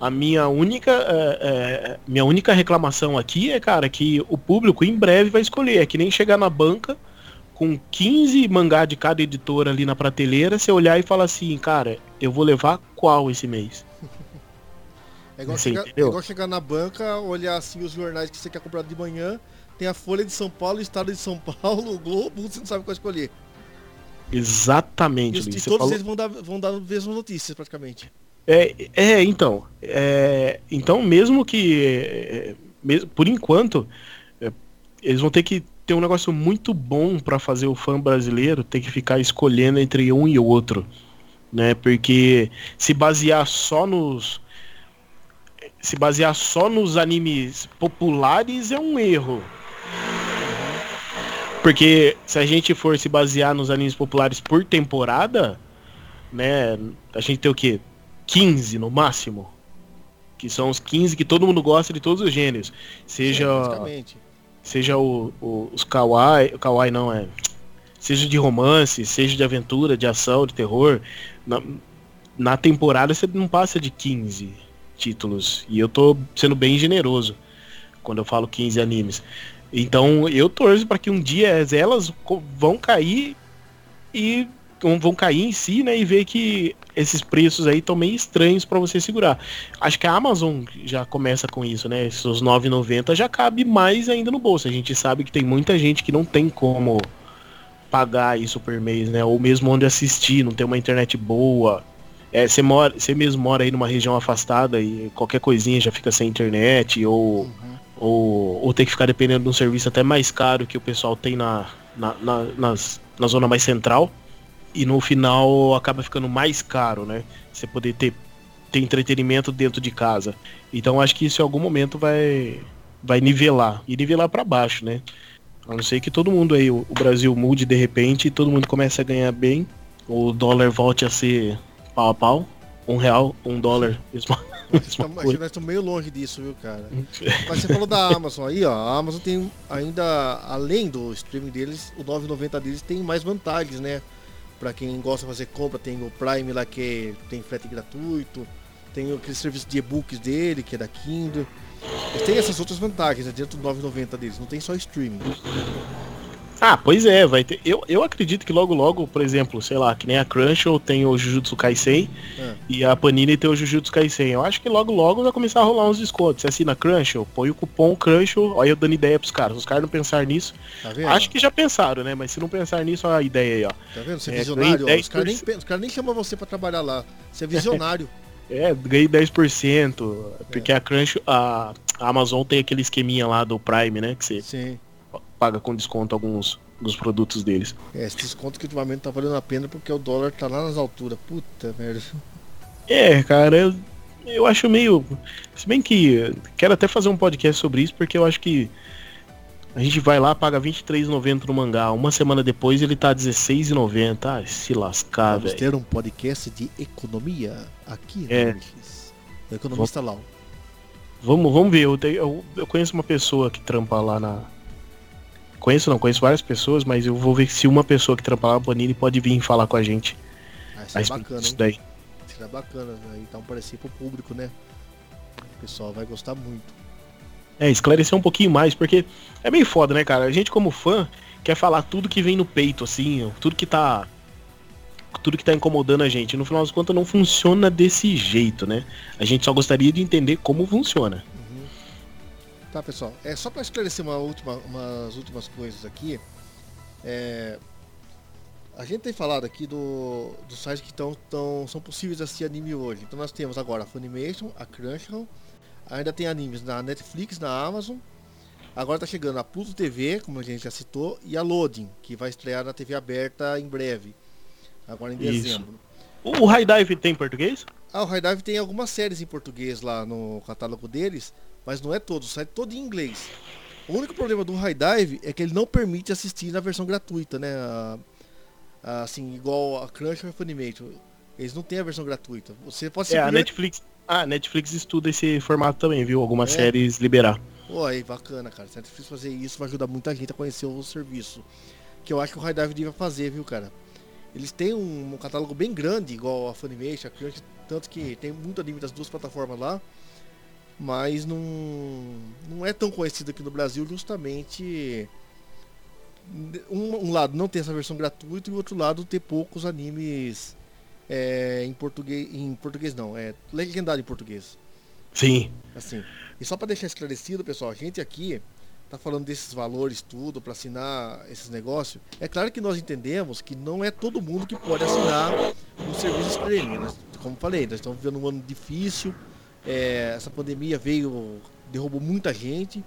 S1: A minha única, é, é, minha única reclamação aqui é, cara, que o público em breve vai escolher. É que nem chegar na banca com 15 mangá de cada editora ali na prateleira, você olhar e falar assim, cara, eu vou levar qual esse mês?
S2: É igual, chegar, é igual chegar na banca, olhar assim os jornais que você quer comprar de manhã, tem a Folha de São Paulo, o Estado de São Paulo, o Globo, você não sabe qual escolher.
S1: Exatamente.
S2: E, e todos falou... eles vão dar, vão dar as mesmas notícias, praticamente.
S1: É, é então. É, então, mesmo que. É, mesmo, por enquanto, é, eles vão ter que ter um negócio muito bom para fazer o fã brasileiro ter que ficar escolhendo entre um e outro. Né? Porque se basear só nos se basear só nos animes populares é um erro. Porque se a gente for se basear nos animes populares por temporada, né, a gente tem o quê? 15 no máximo. Que são os 15 que todo mundo gosta de todos os gêneros. Seja seja o, o, os kawaii, o kawaii não é, seja de romance, seja de aventura, de ação, de terror, na, na temporada você não passa de 15 títulos. E eu tô sendo bem generoso quando eu falo 15 animes. Então eu torço para que um dia elas vão cair e vão cair em si, né, e ver que esses preços aí estão meio estranhos para você segurar. Acho que a Amazon já começa com isso, né? Esses 9,90 já cabe mais ainda no bolso. A gente sabe que tem muita gente que não tem como pagar isso por mês, né? Ou mesmo onde assistir, não tem uma internet boa, é, você mora, você mesmo mora aí numa região afastada e qualquer coisinha já fica sem internet ou, uhum. ou, ou tem que ficar dependendo de um serviço até mais caro que o pessoal tem na, na, na, nas, na zona mais central e no final acaba ficando mais caro, né? Você poder ter, ter entretenimento dentro de casa. Então acho que isso em algum momento vai, vai nivelar e nivelar para baixo, né? A não ser que todo mundo aí, o Brasil mude de repente e todo mundo comece a ganhar bem, o dólar volte a ser pau a pau. Um real, um dólar. Mesma,
S2: mesma nós estamos meio longe disso, viu, cara? Mas você falou da Amazon aí, ó. A Amazon tem ainda, além do streaming deles, o 9,90 deles tem mais vantagens, né? Pra quem gosta de fazer compra, tem o Prime lá que tem frete gratuito. tem aquele serviço de e-books dele, que é da Kindle. Eles têm essas outras vantagens né, dentro do 9,90 deles, não tem só streaming.
S1: Ah, pois é, vai ter. Eu, eu acredito que logo logo, por exemplo, sei lá, que nem a Crunchyroll tem o Jujutsu Kaisen
S2: É.
S1: e a Panini tem o Jujutsu Kaisen. Eu acho que logo logo vai começar a rolar uns descontos. Você assina Crunchyroll, põe o cupom Crunchyroll, olha eu dando ideia pros caras. Os caras não pensaram nisso.
S2: Tá?
S1: Acho que já pensaram, né? Mas se não pensar nisso, olha a ideia aí, ó.
S2: Tá vendo? Você é
S1: É,
S2: visionário, ó, os caras nem,
S1: 10%.
S2: pen- os caras nem chamam você pra trabalhar lá. Você é visionário.
S1: É, ganhei 10%. Porque a Crunch, a, a Amazon tem aquele esqueminha lá do Prime, né? Que você
S2: Sim.
S1: Paga com desconto alguns dos produtos deles.
S2: É, esse desconto que ultimamente tá valendo a pena porque o dólar tá lá nas alturas. Puta merda.
S1: É, cara, eu, eu acho meio. Se bem que quero até fazer um podcast sobre isso, porque eu acho que a gente vai lá, paga R$23,90 no mangá. Uma semana depois ele tá R$16,90. Ah, se lascar,
S2: Vamos
S1: velho.
S2: ter um podcast de economia aqui
S1: É.
S2: no MX. O economista Lau.
S1: Vamos, vamos ver. Eu, eu, eu conheço uma pessoa que trampa lá na. Conheço não, conheço várias pessoas, mas eu vou ver se uma pessoa que trampa lá na Panini pode vir falar com a gente
S2: Ah, isso é bacana, hein?
S1: daí.
S2: Seria bacana, né? Então parecer pro público, né? O pessoal vai gostar muito.
S1: É, esclarecer um pouquinho mais, porque é meio foda, né, cara? A gente como fã quer falar tudo que vem no peito, assim, tudo que tá. Tudo que tá incomodando a gente. No final das contas não funciona desse jeito, né? A gente só gostaria de entender como funciona.
S2: Tá, pessoal. É só para esclarecer uma última, umas últimas coisas aqui. É, a gente tem falado aqui do, dos sites que tão, tão, são possíveis de assistir anime hoje. Então nós temos agora a Funimation, a Crunchyroll, ainda tem animes na Netflix, na Amazon. Agora tá chegando a Pluto TV, como a gente já citou, e a Loading, que vai estrear na TV aberta em breve. Agora em
S1: Isso.
S2: dezembro.
S1: O High Dive tem em português?
S2: Ah, o High Dive tem algumas séries em português lá no catálogo deles, mas não é todo, o site é todo em inglês. O único problema do High Dive é que ele não permite assistir na versão gratuita, né? A- a- assim, igual a Crunchyroll e a Funimation. Eles não têm a versão gratuita. Você pode
S1: É, a Netflix. Ah, a Netflix estuda esse formato também, viu? Algumas
S2: É?
S1: séries liberar.
S2: Pô, aí, bacana, cara. Se a Netflix fazer isso, vai ajudar muita gente a conhecer o serviço. Que eu acho que o High Dive devia fazer, viu, cara? Eles têm um, um catálogo bem grande, igual a Funimation, a Crunch, tanto que tem muito anime das duas plataformas lá. Mas não, não é tão conhecido aqui no Brasil, justamente. Um, um lado não tem essa versão gratuita e o outro lado ter poucos animes é, em português. Em português não, é legendado em português.
S1: Sim.
S2: Assim, e só para deixar esclarecido, pessoal, a gente aqui tá falando desses valores tudo para assinar esses negócios. É claro que nós entendemos que não é todo mundo que pode assinar um serviço streaming. Nós, como falei, nós estamos vivendo um ano difícil. É, essa pandemia veio, derrubou muita gente.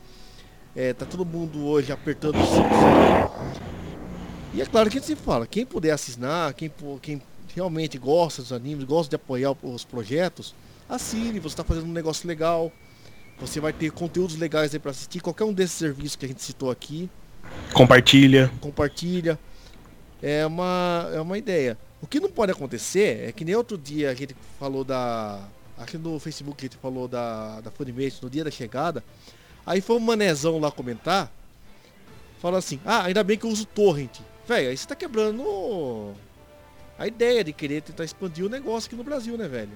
S2: É, tá todo mundo hoje apertando aí. E é claro que a gente sempre fala, quem puder assinar, quem, quem realmente gosta dos animes, gosta de apoiar os projetos, assine, você está fazendo um negócio legal. Você vai ter conteúdos legais aí para assistir. Qualquer um desses serviços que a gente citou aqui,
S1: Compartilha.
S2: compartilha. É uma, é uma ideia. O que não pode acontecer é que nem outro dia a gente falou da. Que no Facebook a gente falou da, da Funimation no dia da chegada. Aí foi um manezão lá comentar. Fala assim, ah, ainda bem que eu uso torrent. Velho, aí você tá quebrando a ideia de querer tentar expandir o negócio aqui no Brasil, né, velho?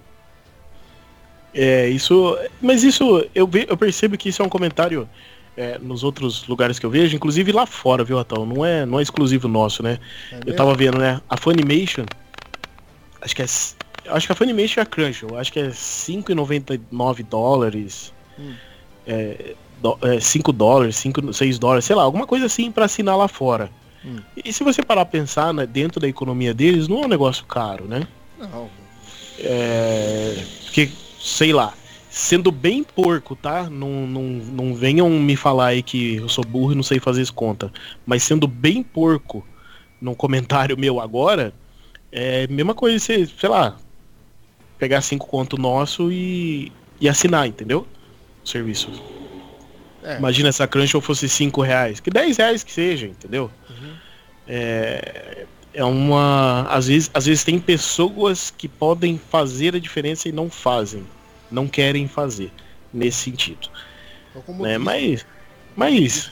S1: É, isso. Mas isso, eu, ve- eu percebo que isso é um comentário é, nos outros lugares que eu vejo, inclusive lá fora, viu, Atão? Não é, não é exclusivo nosso, né?
S2: É
S1: Eu tava vendo, né? A Funimation. Acho que é. Acho que a Funimation é a Crunchyroll. Acho que é 5,99 dólares.
S2: Hum.
S1: É, do- é, 5 dólares, 5, 6 dólares, sei lá, alguma coisa assim pra assinar lá fora.
S2: Hum.
S1: E se você parar a pensar né, dentro da economia deles, não é um negócio caro, né?
S2: Não,
S1: É, porque, sei lá, sendo bem porco, tá? Não, não, não venham me falar aí que eu sou burro e não sei fazer as contas. Mas sendo bem porco num comentário meu agora, é a mesma coisa sei lá, pegar cinco conto nosso e, e assinar, entendeu? O serviço.
S2: é.
S1: Imagina se a Crunchyroll fosse 5 reais. Que 10 reais que seja, entendeu?
S2: Uhum.
S1: É, é uma. Às vezes, às vezes tem pessoas que podem fazer a diferença e não fazem. Não querem fazer. Nesse sentido.
S2: Então,
S1: Né? Mas. Mas.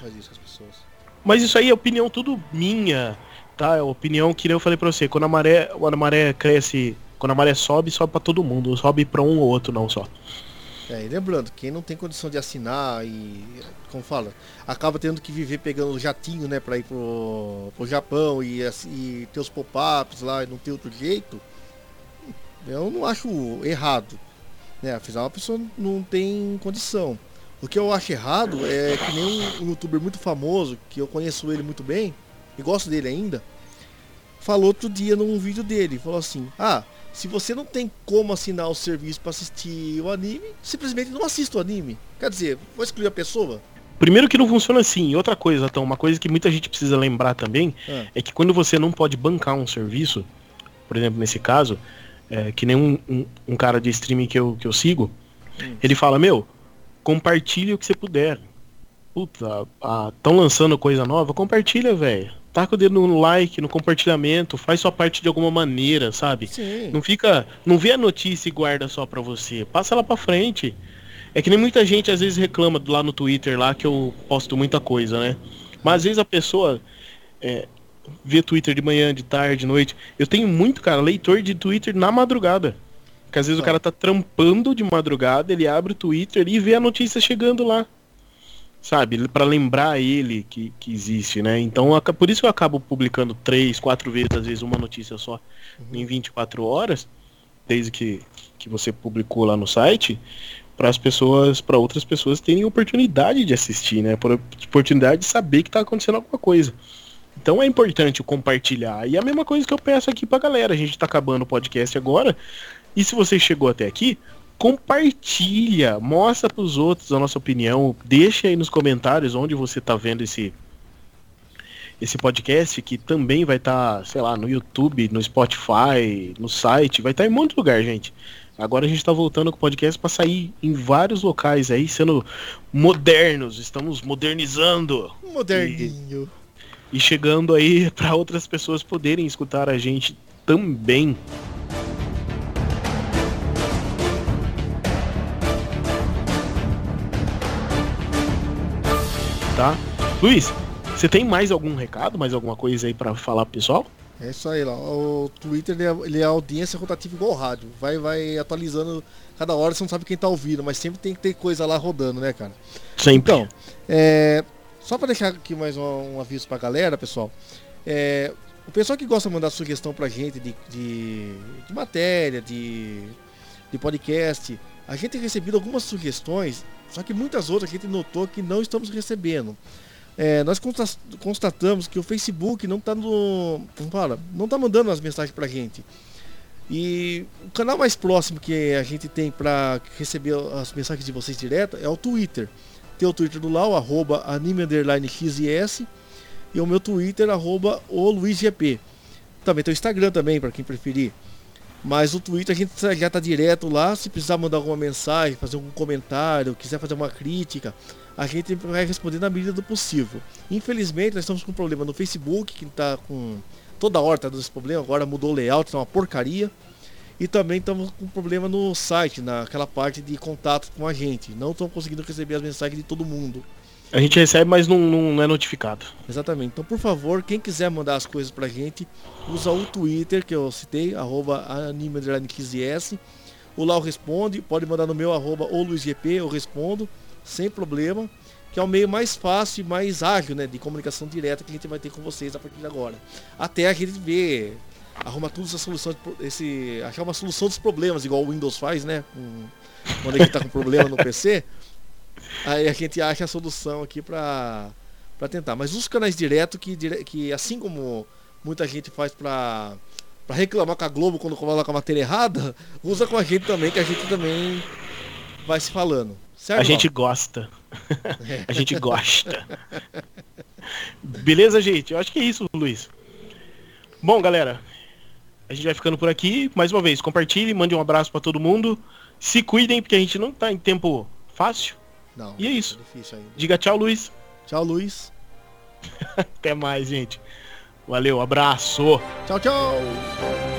S1: Mas isso aí é opinião tudo minha. Tá? É opinião que nem eu falei pra você. Quando a maré, quando a maré cresce Quando a maré sobe, sobe para todo mundo, sobe para um ou outro não só.
S2: É, e lembrando, quem não tem condição de assinar e, como fala, acaba tendo que viver pegando jatinho, né, para ir pro, pro Japão e, e ter os pop-ups lá e não ter outro jeito, eu não acho errado. Né? Afinal, a pessoa não tem condição. O que eu acho errado é que nem um, um youtuber muito famoso, que eu conheço ele muito bem, e gosto dele ainda, falou outro dia num vídeo dele, falou assim, ah, se você não tem como assinar o serviço para assistir o anime, simplesmente não assista o anime. Quer dizer, vou excluir a pessoa?
S1: Primeiro que não funciona assim. Outra coisa, então, uma coisa que muita gente precisa lembrar também é, é que quando você não pode bancar um serviço, por exemplo, nesse caso, é, que nem um, um, um, cara de streaming que eu, que eu sigo, hum. ele fala, meu, compartilhe o que você puder. Puta, estão lançando coisa nova, compartilha, velho taca o dedo no like, no compartilhamento, faz sua parte de alguma maneira, sabe? Sim. Não fica, não vê a notícia e guarda só pra você, passa lá pra frente. É que nem muita gente às vezes reclama lá no Twitter lá que eu posto muita coisa, né? Mas às vezes a pessoa é, vê Twitter de manhã, de tarde, de noite. Eu tenho muito, cara, leitor de Twitter na madrugada. Que às vezes ah. o cara tá trampando de madrugada, ele abre o Twitter e vê a notícia chegando lá sabe? para lembrar ele que, que existe, né? Então, por isso que eu acabo publicando três, quatro vezes, às vezes, uma notícia só uhum. em 24 horas, desde que, que você publicou lá no site, para as pessoas, para outras pessoas terem oportunidade de assistir, né? Por oportunidade de saber que está acontecendo alguma coisa. Então é importante compartilhar. E a mesma coisa que eu peço aqui pra galera. A gente tá acabando o podcast agora. E se você chegou até aqui, compartilha, mostra para os outros a nossa opinião, deixa aí nos comentários onde você está vendo esse esse podcast que também vai estar, tá, sei lá, no YouTube, no Spotify, no site, vai estar tá em um monte de lugar, gente. Agora a gente está voltando com o podcast para sair em vários locais aí, sendo modernos, estamos modernizando.
S2: Moderninho.
S1: E, e chegando aí para outras pessoas poderem escutar a gente também. Tá? Luiz, você tem mais algum recado, mais alguma coisa aí para falar pro pessoal?
S2: É isso aí, lá. O Twitter ele é, ele é audiência rotativa igual o rádio. Vai, vai atualizando cada hora, você não sabe quem tá ouvindo, mas sempre tem que ter coisa lá rodando, né, cara?
S1: Sempre.
S2: Então, é, só para deixar aqui mais um, um, aviso pra galera, pessoal. É, o pessoal que gosta de mandar sugestão pra gente de, de, de matéria, de, de podcast, a gente tem recebido algumas sugestões só que muitas outras a gente notou que não estamos recebendo. É, nós constatamos que o Facebook não está no, fala, não está mandando as mensagens para a gente. E o canal mais próximo que a gente tem para receber as mensagens de vocês direto é o Twitter. Tem o Twitter do Lau, arroba anime xis, e o meu Twitter, arroba o LuizGP. Também tem o Instagram também, para quem preferir. Mas o Twitter a gente já tá direto lá. Se precisar mandar alguma mensagem, fazer algum comentário, quiser fazer uma crítica, a gente vai responder na medida do possível. Infelizmente, nós estamos com um problema no Facebook, que está com. Toda hora tá dando esse problema, agora mudou o layout, tá uma porcaria. E também estamos com um problema no site, naquela parte de contato com a gente. Não estamos conseguindo receber as mensagens de todo mundo.
S1: A gente recebe, mas não, não, é notificado.
S2: Exatamente. Então, por favor, quem quiser mandar as coisas pra gente, usa o Twitter que eu citei, arroba anime_xs. O Lau responde, pode mandar no meu arroba ou LuizGP, eu respondo, sem problema. Que é o meio mais fácil e mais ágil, né? De comunicação direta que a gente vai ter com vocês a partir de agora. Até a gente ver, arrumar todas essas soluções, esse, achar uma solução dos problemas, igual o Windows faz, né? Quando a gente tá com problema no PC. Aí a gente acha a solução aqui para para tentar. Mas os canais direto que, que assim como muita gente faz para para reclamar com a Globo quando coloca a matéria errada, usa com a gente também, que a gente também vai se falando.
S1: Certo, a gente gosta. É. a gente gosta. Beleza, gente? Eu acho que é isso, Luiz. Bom, galera, a gente vai ficando por aqui. Mais uma vez, compartilhe, mande um abraço para todo mundo. Se cuidem, porque a gente não tá em tempo fácil. Não. E é isso. É Diga tchau, Luiz.
S2: Tchau, Luiz.
S1: Até mais, gente. Valeu, abraço.
S2: Tchau, tchau.